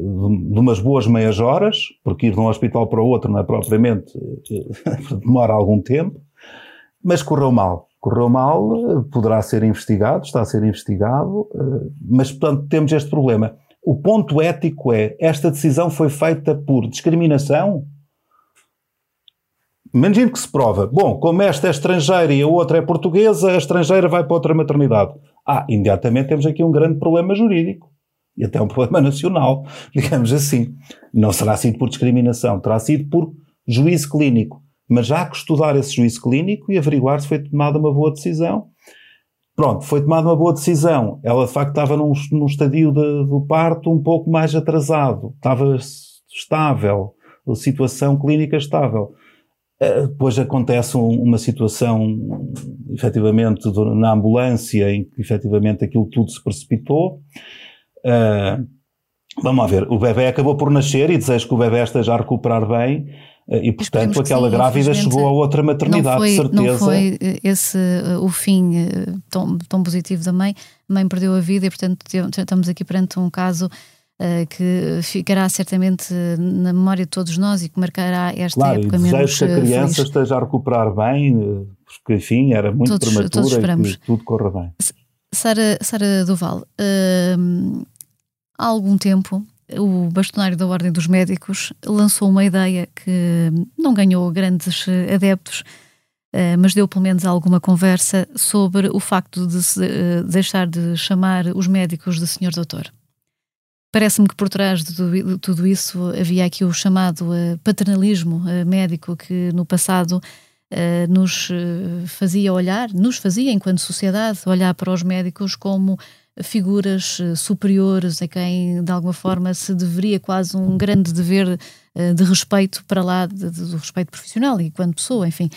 de umas boas meias horas, porque ir de um hospital para o outro não é propriamente, eh, demora algum tempo, mas correu mal. Correu mal, poderá ser investigado, está a ser investigado, eh, mas portanto temos este problema. O ponto ético é, esta decisão foi feita por discriminação? Imagino que se prova, bom, como esta é estrangeira e a outra é portuguesa, a estrangeira vai para outra maternidade. Ah, imediatamente temos aqui um grande problema jurídico e até um problema nacional, digamos assim. Não será sido por discriminação, terá sido por juízo clínico. Mas já há que estudar esse juízo clínico e averiguar se foi tomada uma boa decisão. Pronto, foi tomada uma boa decisão. Ela de facto estava num, num estadio de, do parto um pouco mais atrasado, estava estável, situação clínica estável. Eh, depois acontece uma situação, efetivamente, na ambulância, em que efetivamente aquilo tudo se precipitou. Uh, vamos ver, o bebê acabou por nascer e desejo que o bebê esteja a recuperar bem. Uh, e, portanto, aquela sim, grávida chegou a outra maternidade, foi, de certeza. Não foi esse o fim tão, tão positivo da mãe. A mãe perdeu a vida e, portanto, estamos aqui perante um caso que ficará certamente na memória de todos nós e que marcará esta claro, época e menos que a criança feliz. esteja a recuperar bem, eh, porque enfim, era muito todos, prematura todos esperamos. e que tudo corra bem. Sara, Sara Duval, uh, há algum tempo o bastonário da Ordem dos Médicos lançou uma ideia que não ganhou grandes adeptos, mas deu pelo menos alguma conversa sobre o facto de se deixar de chamar os médicos de senhor doutor. Parece-me que por trás de tudo isso havia aqui o chamado uh, paternalismo uh, médico que no passado uh, nos fazia olhar, nos fazia enquanto sociedade olhar para os médicos como figuras superiores a quem de alguma forma se deveria quase um grande dever de respeito para lá do respeito profissional e quanto pessoa, enfim.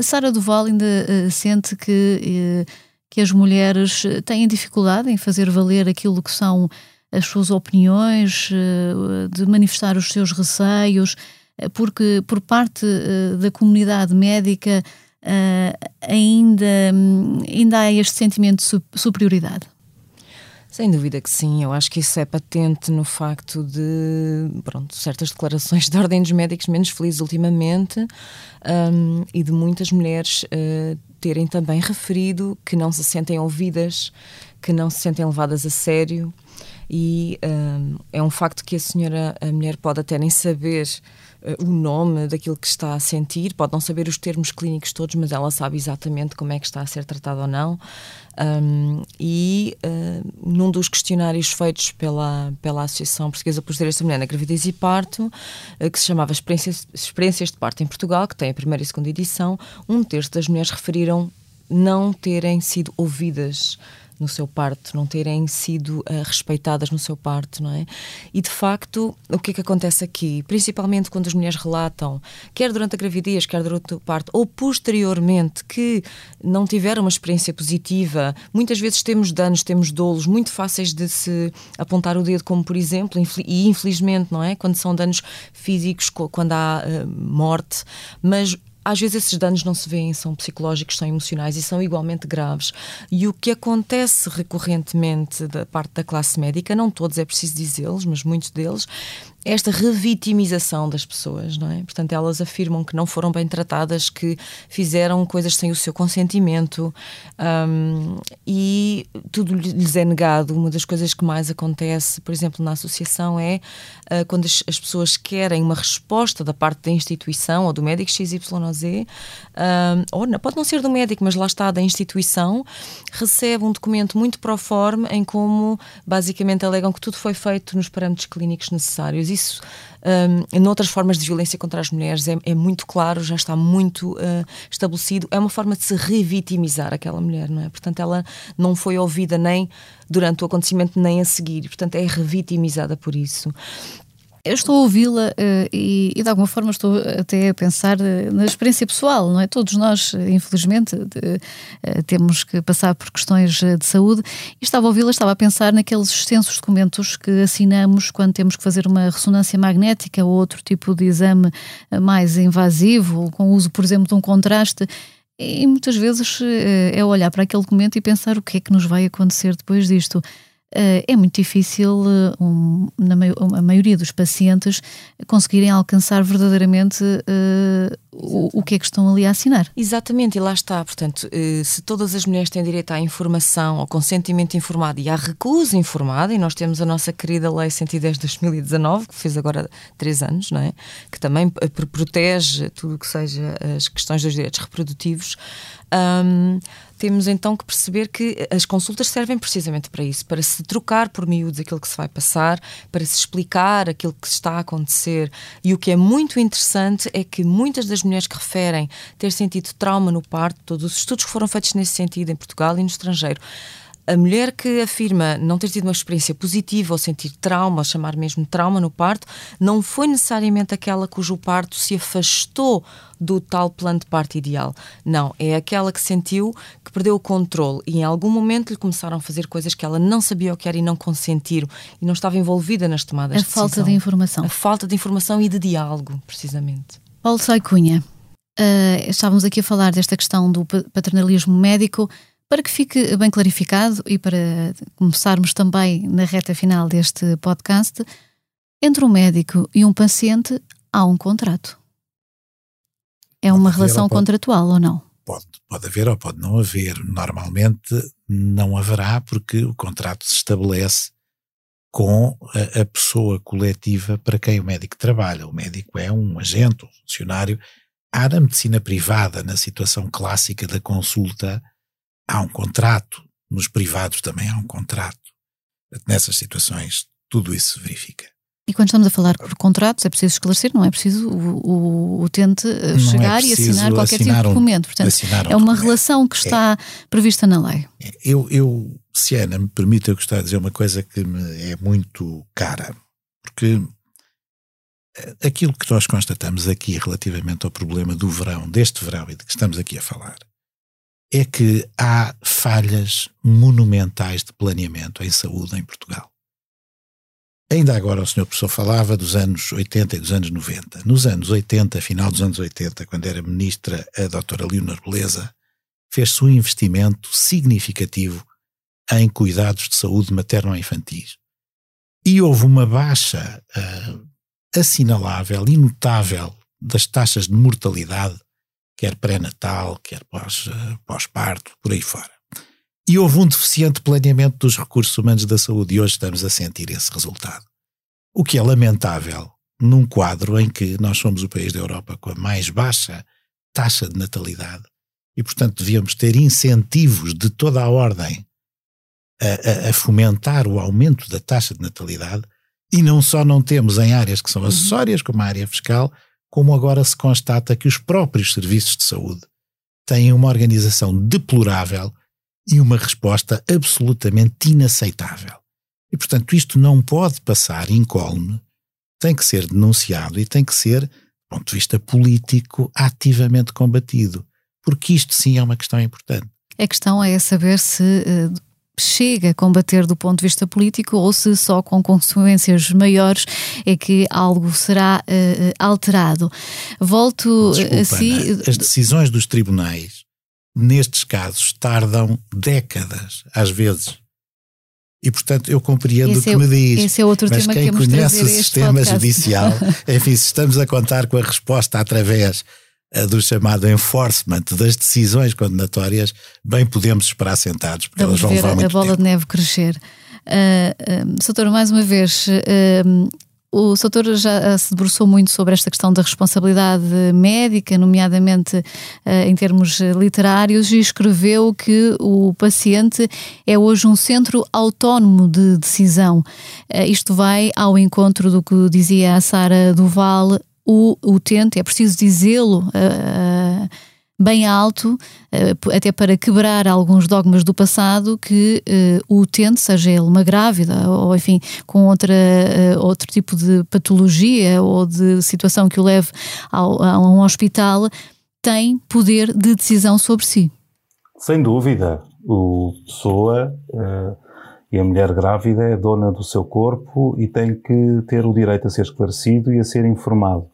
Sara Duval ainda sente que que as mulheres eh, têm dificuldade em fazer valer aquilo que são as suas opiniões, eh, de manifestar os seus receios, eh, porque por parte da comunidade médica ainda, hum, ainda há este sentimento de superioridade. Sem dúvida que sim, eu acho que isso é patente no facto de pronto, certas declarações de ordem dos médicos menos felizes ultimamente um, e de muitas mulheres uh, terem também referido que não se sentem ouvidas, que não se sentem levadas a sério. E um, é um facto que a senhora, a mulher pode até nem saber uh, o nome daquilo que está a sentir, pode não saber os termos clínicos todos, mas ela sabe exatamente como é que está a ser tratada ou não. Um, e uh, num dos questionários feitos pela, pela Associação Portuguesa por Direitos da Mulher na Gravidez e Parto, uh, que se chamava Experiências, Experiências de Parto em Portugal, que tem a primeira e segunda edição, um terço das mulheres referiram não terem sido ouvidas no seu parto, não terem sido uh, respeitadas no seu parto, não é? E de facto, o que é que acontece aqui? Principalmente quando as mulheres relatam, quer durante a gravidez, quer durante o parto, ou posteriormente, que não tiveram uma experiência positiva, muitas vezes temos danos, temos dolos muito fáceis de se apontar o dedo, como por exemplo, e infelizmente, não é? Quando são danos físicos, quando há uh, morte, mas às vezes esses danos não se veem, são psicológicos, são emocionais e são igualmente graves. E o que acontece recorrentemente da parte da classe médica, não todos é preciso dizê-los, mas muitos deles, esta revitimização das pessoas, não é? Portanto, elas afirmam que não foram bem tratadas, que fizeram coisas sem o seu consentimento um, e tudo lhes é negado. Uma das coisas que mais acontece, por exemplo, na associação é uh, quando as, as, pessoas querem uma resposta da parte da instituição ou do médico XYZ, um, ou não, pode não ser do médico, mas lá está, da instituição, recebe um documento muito pro forma em como basicamente alegam que tudo foi feito nos parâmetros clínicos necessários isso um, noutras formas de violência contra as mulheres é, é muito claro, já está muito uh, estabelecido. É uma forma de se revitimizar aquela mulher, não é? Portanto, ela não foi ouvida nem durante o acontecimento nem a seguir, portanto, é revitimizada por isso. Eu estou a ouvi-la uh, e, e, de alguma forma estou até a pensar uh, na experiência pessoal, não é? Todos nós, uh, infelizmente, temos que passar por questões de saúde e estava a ouvi-la, estava a pensar naqueles extensos documentos que assinamos quando temos que fazer uma ressonância magnética ou outro tipo de exame mais invasivo, com o uso, por exemplo, de um contraste. E muitas vezes é olhar para aquele documento e pensar o que é que nos vai acontecer depois disto. Eh, é muito difícil, eh, um, na a maioria dos pacientes, conseguirem alcançar verdadeiramente uh, o, o, que é que estão ali a assinar. Exatamente, e lá está. Portanto, se todas as mulheres têm direito à informação, ao consentimento informado e à recusa informada, e nós temos a nossa querida Lei 110 de 2019, que fez agora três anos, não é? que também protege tudo o que seja as questões dos direitos reprodutivos. Um, temos então que perceber que as consultas servem precisamente para isso, para se trocar por miúdos aquilo que se vai passar, para se explicar aquilo que está a acontecer. E o que é muito interessante é que muitas das mulheres que referem ter sentido trauma no parto, todos os estudos que foram feitos nesse sentido em Portugal e no estrangeiro, a mulher que afirma não ter tido uma experiência positiva ou sentir trauma, ou chamar mesmo trauma no parto, não foi necessariamente aquela cujo parto se afastou do tal plano de parto ideal. Não, é aquela que sentiu que perdeu o controle e em algum momento lhe começaram a fazer coisas que ela não sabia o que era e não consentiram e não estava envolvida nas tomadas a de decisão. A falta de informação. A falta de informação e de diálogo, precisamente. Paulo Saicunha, uh, estávamos aqui a falar desta questão do paternalismo médico. Para que fique bem clarificado e para começarmos também na reta final deste podcast, entre um médico e um paciente há um contrato. É uma relação ou pode, contratual ou não? Pode, pode haver ou pode não haver. Normalmente não haverá, porque o contrato se estabelece com a, a pessoa coletiva para quem o médico trabalha. O médico é um agente, um funcionário. Há na medicina privada, na situação clássica da consulta, há um contrato, nos privados também há um contrato. Nessas situações, tudo isso se verifica. E quando estamos a falar por contratos, é preciso esclarecer, não é preciso o, o, utente eh, é chegar é e assinar qualquer assinar tipo de documento. Portanto, um é uma documento. relação que está é, prevista na lei. É, eu, eu, se Ana me permite, eu gostava de dizer uma coisa que me é muito cara, porque eh, aquilo que nós constatamos aqui relativamente ao problema do verão, deste verão e de que estamos aqui a falar, é que há falhas monumentais de planeamento em saúde em Portugal. Ainda agora o senhor professor falava dos anos 80 e dos anos 90. Nos anos 80, final dos anos 80, quando era ministra a doutora Leonor Beleza, fez-se um investimento significativo em cuidados de saúde materno-infantis. E houve uma baixa uh, assinalável e notável das taxas de mortalidade quer pré-natal, quer eh, pós-parto, por aí fora. E houve um deficiente planeamento dos recursos humanos da saúde e hoje estamos a sentir esse resultado. O que é lamentável num quadro em que nós somos o país da Europa com a mais baixa taxa de natalidade e, portanto, devíamos ter incentivos de toda a ordem a, a, a, fomentar o aumento da taxa de natalidade e não só não temos em áreas que são uhum. acessórias, como a área fiscal, como agora se constata que os próprios serviços de saúde têm uma organização deplorável e uma resposta absolutamente inaceitável. E, portanto, isto não pode passar incólume, tem que ser denunciado e tem que ser, do ponto de vista político, ativamente combatido. Porque isto sim é uma questão importante. A questão é saber se uh, chega a combater do ponto de vista político ou se só com consequências maiores é que algo será uh, alterado. Volto Desculpa, a si. Ana, as decisões dos tribunais, nestes casos, tardam décadas, às vezes. E, portanto, eu compreendo esse o que é, me diz. Esse é outro mas tema quem que conhece o sistema judicial, enfim, se estamos a contar com a resposta através do chamado enforcement das decisões condenatórias, bem podemos esperar sentados, porque Vamos elas vão ver levar muito a bola tempo. de neve crescer. Uh, uh, Soutor, mais uma vez, uh, o Soutor já se debruçou muito sobre esta questão da responsabilidade médica, nomeadamente em termos literários, e escreveu que o paciente é hoje um centro autónomo de decisão. Isto vai ao encontro do que dizia a Sara Duval, o utente, é preciso dizê-lo uh, bem alto, uh, até para quebrar alguns dogmas do passado, que uh, o utente, seja ele uma grávida ou, enfim, com outra, outro tipo de patologia ou de situação que o leve ao, a um hospital, tem poder de decisão sobre si. Sem dúvida. O pessoa e a mulher grávida é dona do seu corpo e tem que ter o direito a ser esclarecido e a ser informado.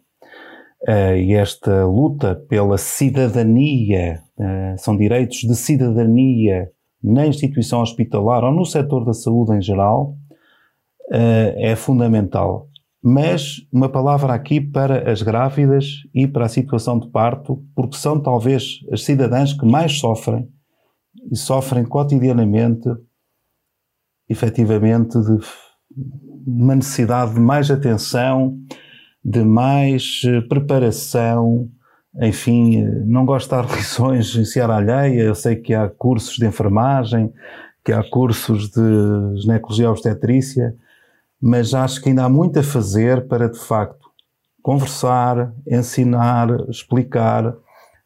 Uh, e esta luta pela cidadania, uh, são direitos de cidadania na instituição hospitalar ou no setor da saúde em geral, uh, é fundamental. Mas uma palavra aqui para as grávidas e para a situação de parto, porque são talvez as cidadãs que mais sofrem e sofrem cotidianamente, efetivamente, de uma necessidade de mais atenção, de mais eh, preparação, enfim, eh, não gosto de dar lições em seara alheia, eu sei que há cursos de enfermagem, que há cursos de ginecologia obstetrícia, mas acho que ainda há muito a fazer para, de facto, conversar, ensinar, explicar,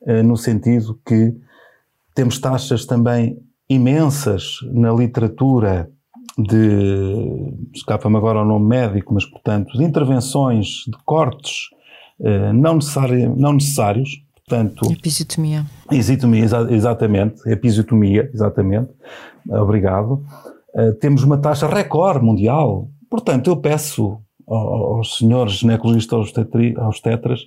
eh, no sentido que temos taxas também imensas na literatura de, escapa-me agora o nome médico, mas portanto, de intervenções, de cortes eh, não, necessário, não necessários, portanto... Episiotomia. Episiotomia, exa exatamente, episiotomia, exatamente, obrigado. Uh, temos uma taxa recorde mundial, portanto eu peço aos senhores ginecologistas obstetras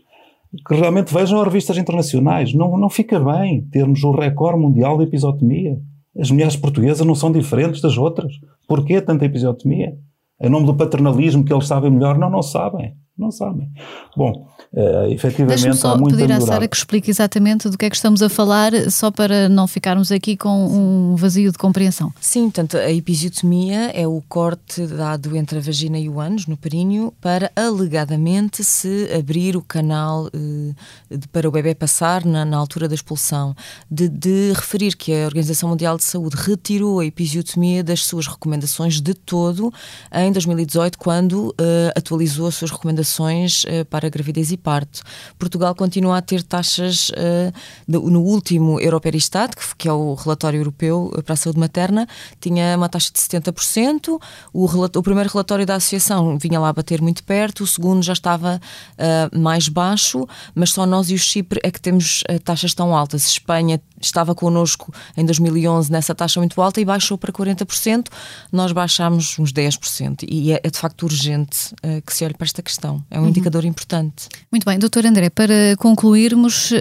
que realmente vejam as revistas internacionais, não, não fica bem termos o recorde mundial de episiotomia. As mulheres portuguesas não são diferentes das outras. Porquê tanta episiotomia? Em nome do paternalismo que eles sabem melhor? Não, não sabem. Não sabem. Bom, uh, efetivamente só há muito pedir à Sara que explique exatamente do que é que estamos a falar, só para não ficarmos aqui com um vazio de compreensão. Sim, portanto, a episiotomia é o corte dado entre a vagina e o ânus, no períneo, para alegadamente se abrir o canal eh, de, para o bebê passar na, na altura da expulsão. De, de, referir que a Organização Mundial de Saúde retirou a episiotomia das suas recomendações de todo em 2018, quando uh, atualizou as suas recomendações uh, para gravidez e parto. Portugal continua a ter taxas uh, de, no último Europeristat, que, é o relatório europeu para a saúde materna, tinha uma taxa de 70%. O, o primeiro relatório da associação vinha lá a bater muito perto, o segundo já estava uh, mais baixo, mas só nós e o Chipre é que temos taxas tão altas. Espanha estava connosco em 2011 nessa taxa muito alta e baixou para 40%, nós baixámos uns 10%. E é, é de facto urgente que se olhe para esta questão. É um uhum. indicador importante. Muito bem, doutor André, para concluirmos, uh,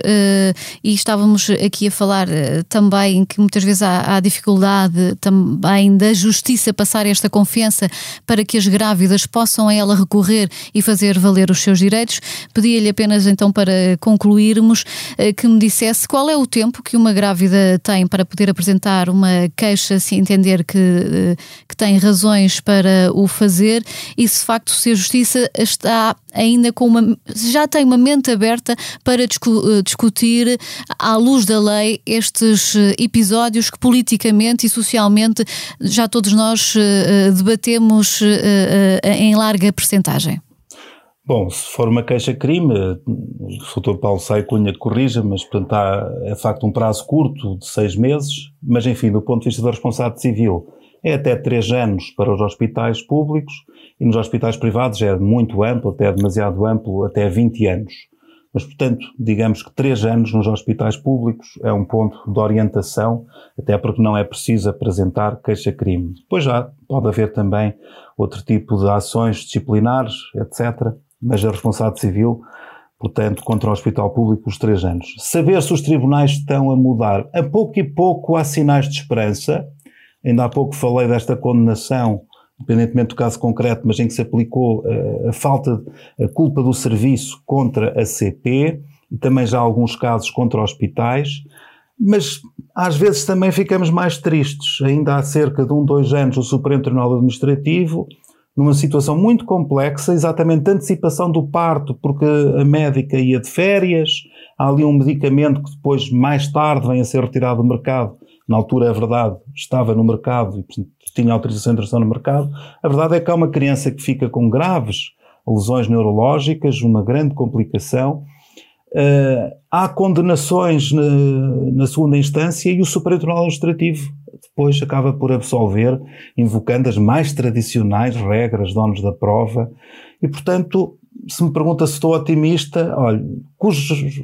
e estávamos aqui a falar uh, também que muitas vezes há, há, dificuldade também da justiça passar esta confiança para que as grávidas possam a ela recorrer e fazer valer os seus direitos. Pedia-lhe apenas então para concluirmos uh, que me dissesse qual é o tempo que uma grávida tem para poder apresentar uma queixa, se entender que, que tem razões para o fazer e se de facto se a justiça está ainda com uma já tem uma mente aberta para discu eh, discutir à luz da lei estes eh, episódios que politicamente e socialmente já todos nós uh, debatemos em larga percentagem. Bom, se for uma queixa-crime, o doutor Paulo Sai Cunha corrija, mas portanto há, é facto um prazo curto de seis meses, mas enfim, do ponto de vista da responsabilidade civil, é até três anos para os hospitais públicos e nos hospitais privados é muito amplo, até demasiado amplo, até 20 anos. Mas, portanto, digamos que três anos nos hospitais públicos é um ponto de orientação, até porque não é preciso apresentar queixa-crime. Depois já pode haver também outro tipo de ações disciplinares, etc., mas a responsabilidade civil, portanto, contra o hospital público, os três anos. Saber se os tribunais estão a mudar. A pouco e pouco há sinais de esperança. Ainda há pouco falei desta condenação independentemente do caso concreto, mas em que se aplicou uh, a falta, a culpa do serviço contra a CP e também já alguns casos contra hospitais, mas às vezes também ficamos mais tristes. Ainda há cerca de um, dois anos, o Supremo Tribunal Administrativo, numa situação muito complexa, exatamente de antecipação do parto, porque a médica ia de férias, há ali um medicamento que depois, mais tarde, vem a ser retirado do mercado. Na altura, é verdade, estava no mercado e, tinha autorização de introdução no mercado. A verdade é que há uma criança que fica com graves lesões neurológicas, uma grande complicação. Uh, há condenações na, na, segunda instância e o Supremo Tribunal Administrativo depois acaba por absolver, invocando as mais tradicionais regras donos da prova. E, portanto, se me pergunta se estou otimista, olha, cujos,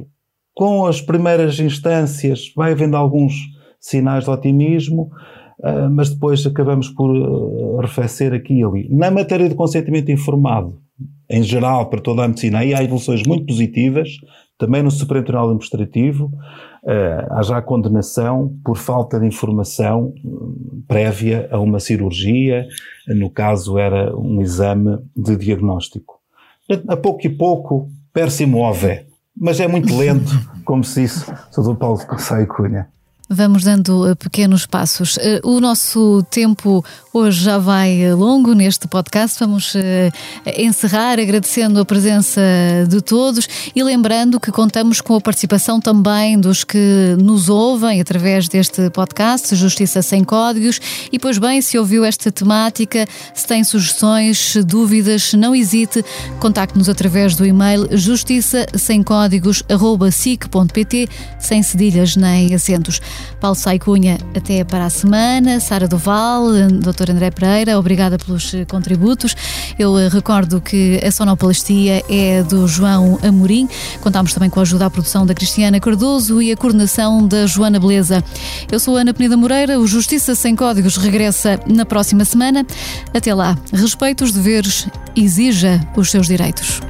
com as primeiras instâncias vai havendo alguns sinais de otimismo. Ah, mas depois acabamos por uh, arrefecer aqui e ali. Na matéria de consentimento informado, em geral, para toda a medicina, aí há evoluções muito positivas, também no Supremo Tribunal Administrativo, uh, há já condenação por falta de informação prévia a uma cirurgia, no caso era um exame de diagnóstico. A pouco e pouco, per se move, mas é muito lento, como se disse o Dr. Paulo Saio Cunha. Vamos dando eh, pequenos passos. Eh, o nosso tempo hoje já vai eh, longo neste podcast. Vamos encerrar agradecendo a presença de todos e lembrando que contamos com a participação também dos que nos ouvem através deste podcast, Justiça Sem Códigos. E, pois bem, se ouviu esta temática, se tem sugestões, dúvidas, não hesite, contacte-nos através do e-mail justiça sem sem cedilhas nem acentos. Paulo Sai Cunha, até para a semana. Sara Duval, Dr. André Pereira, obrigada pelos eh, contributos. Eu eh, recordo que a sonoplastia é do João Amorim. Contámos também com a ajuda à produção da Cristiana Cardoso e a coordenação da Joana Beleza. Eu sou Ana Peneda Moreira. O Justiça Sem Códigos regressa na próxima semana. Até lá, respeite os deveres, exija os seus direitos.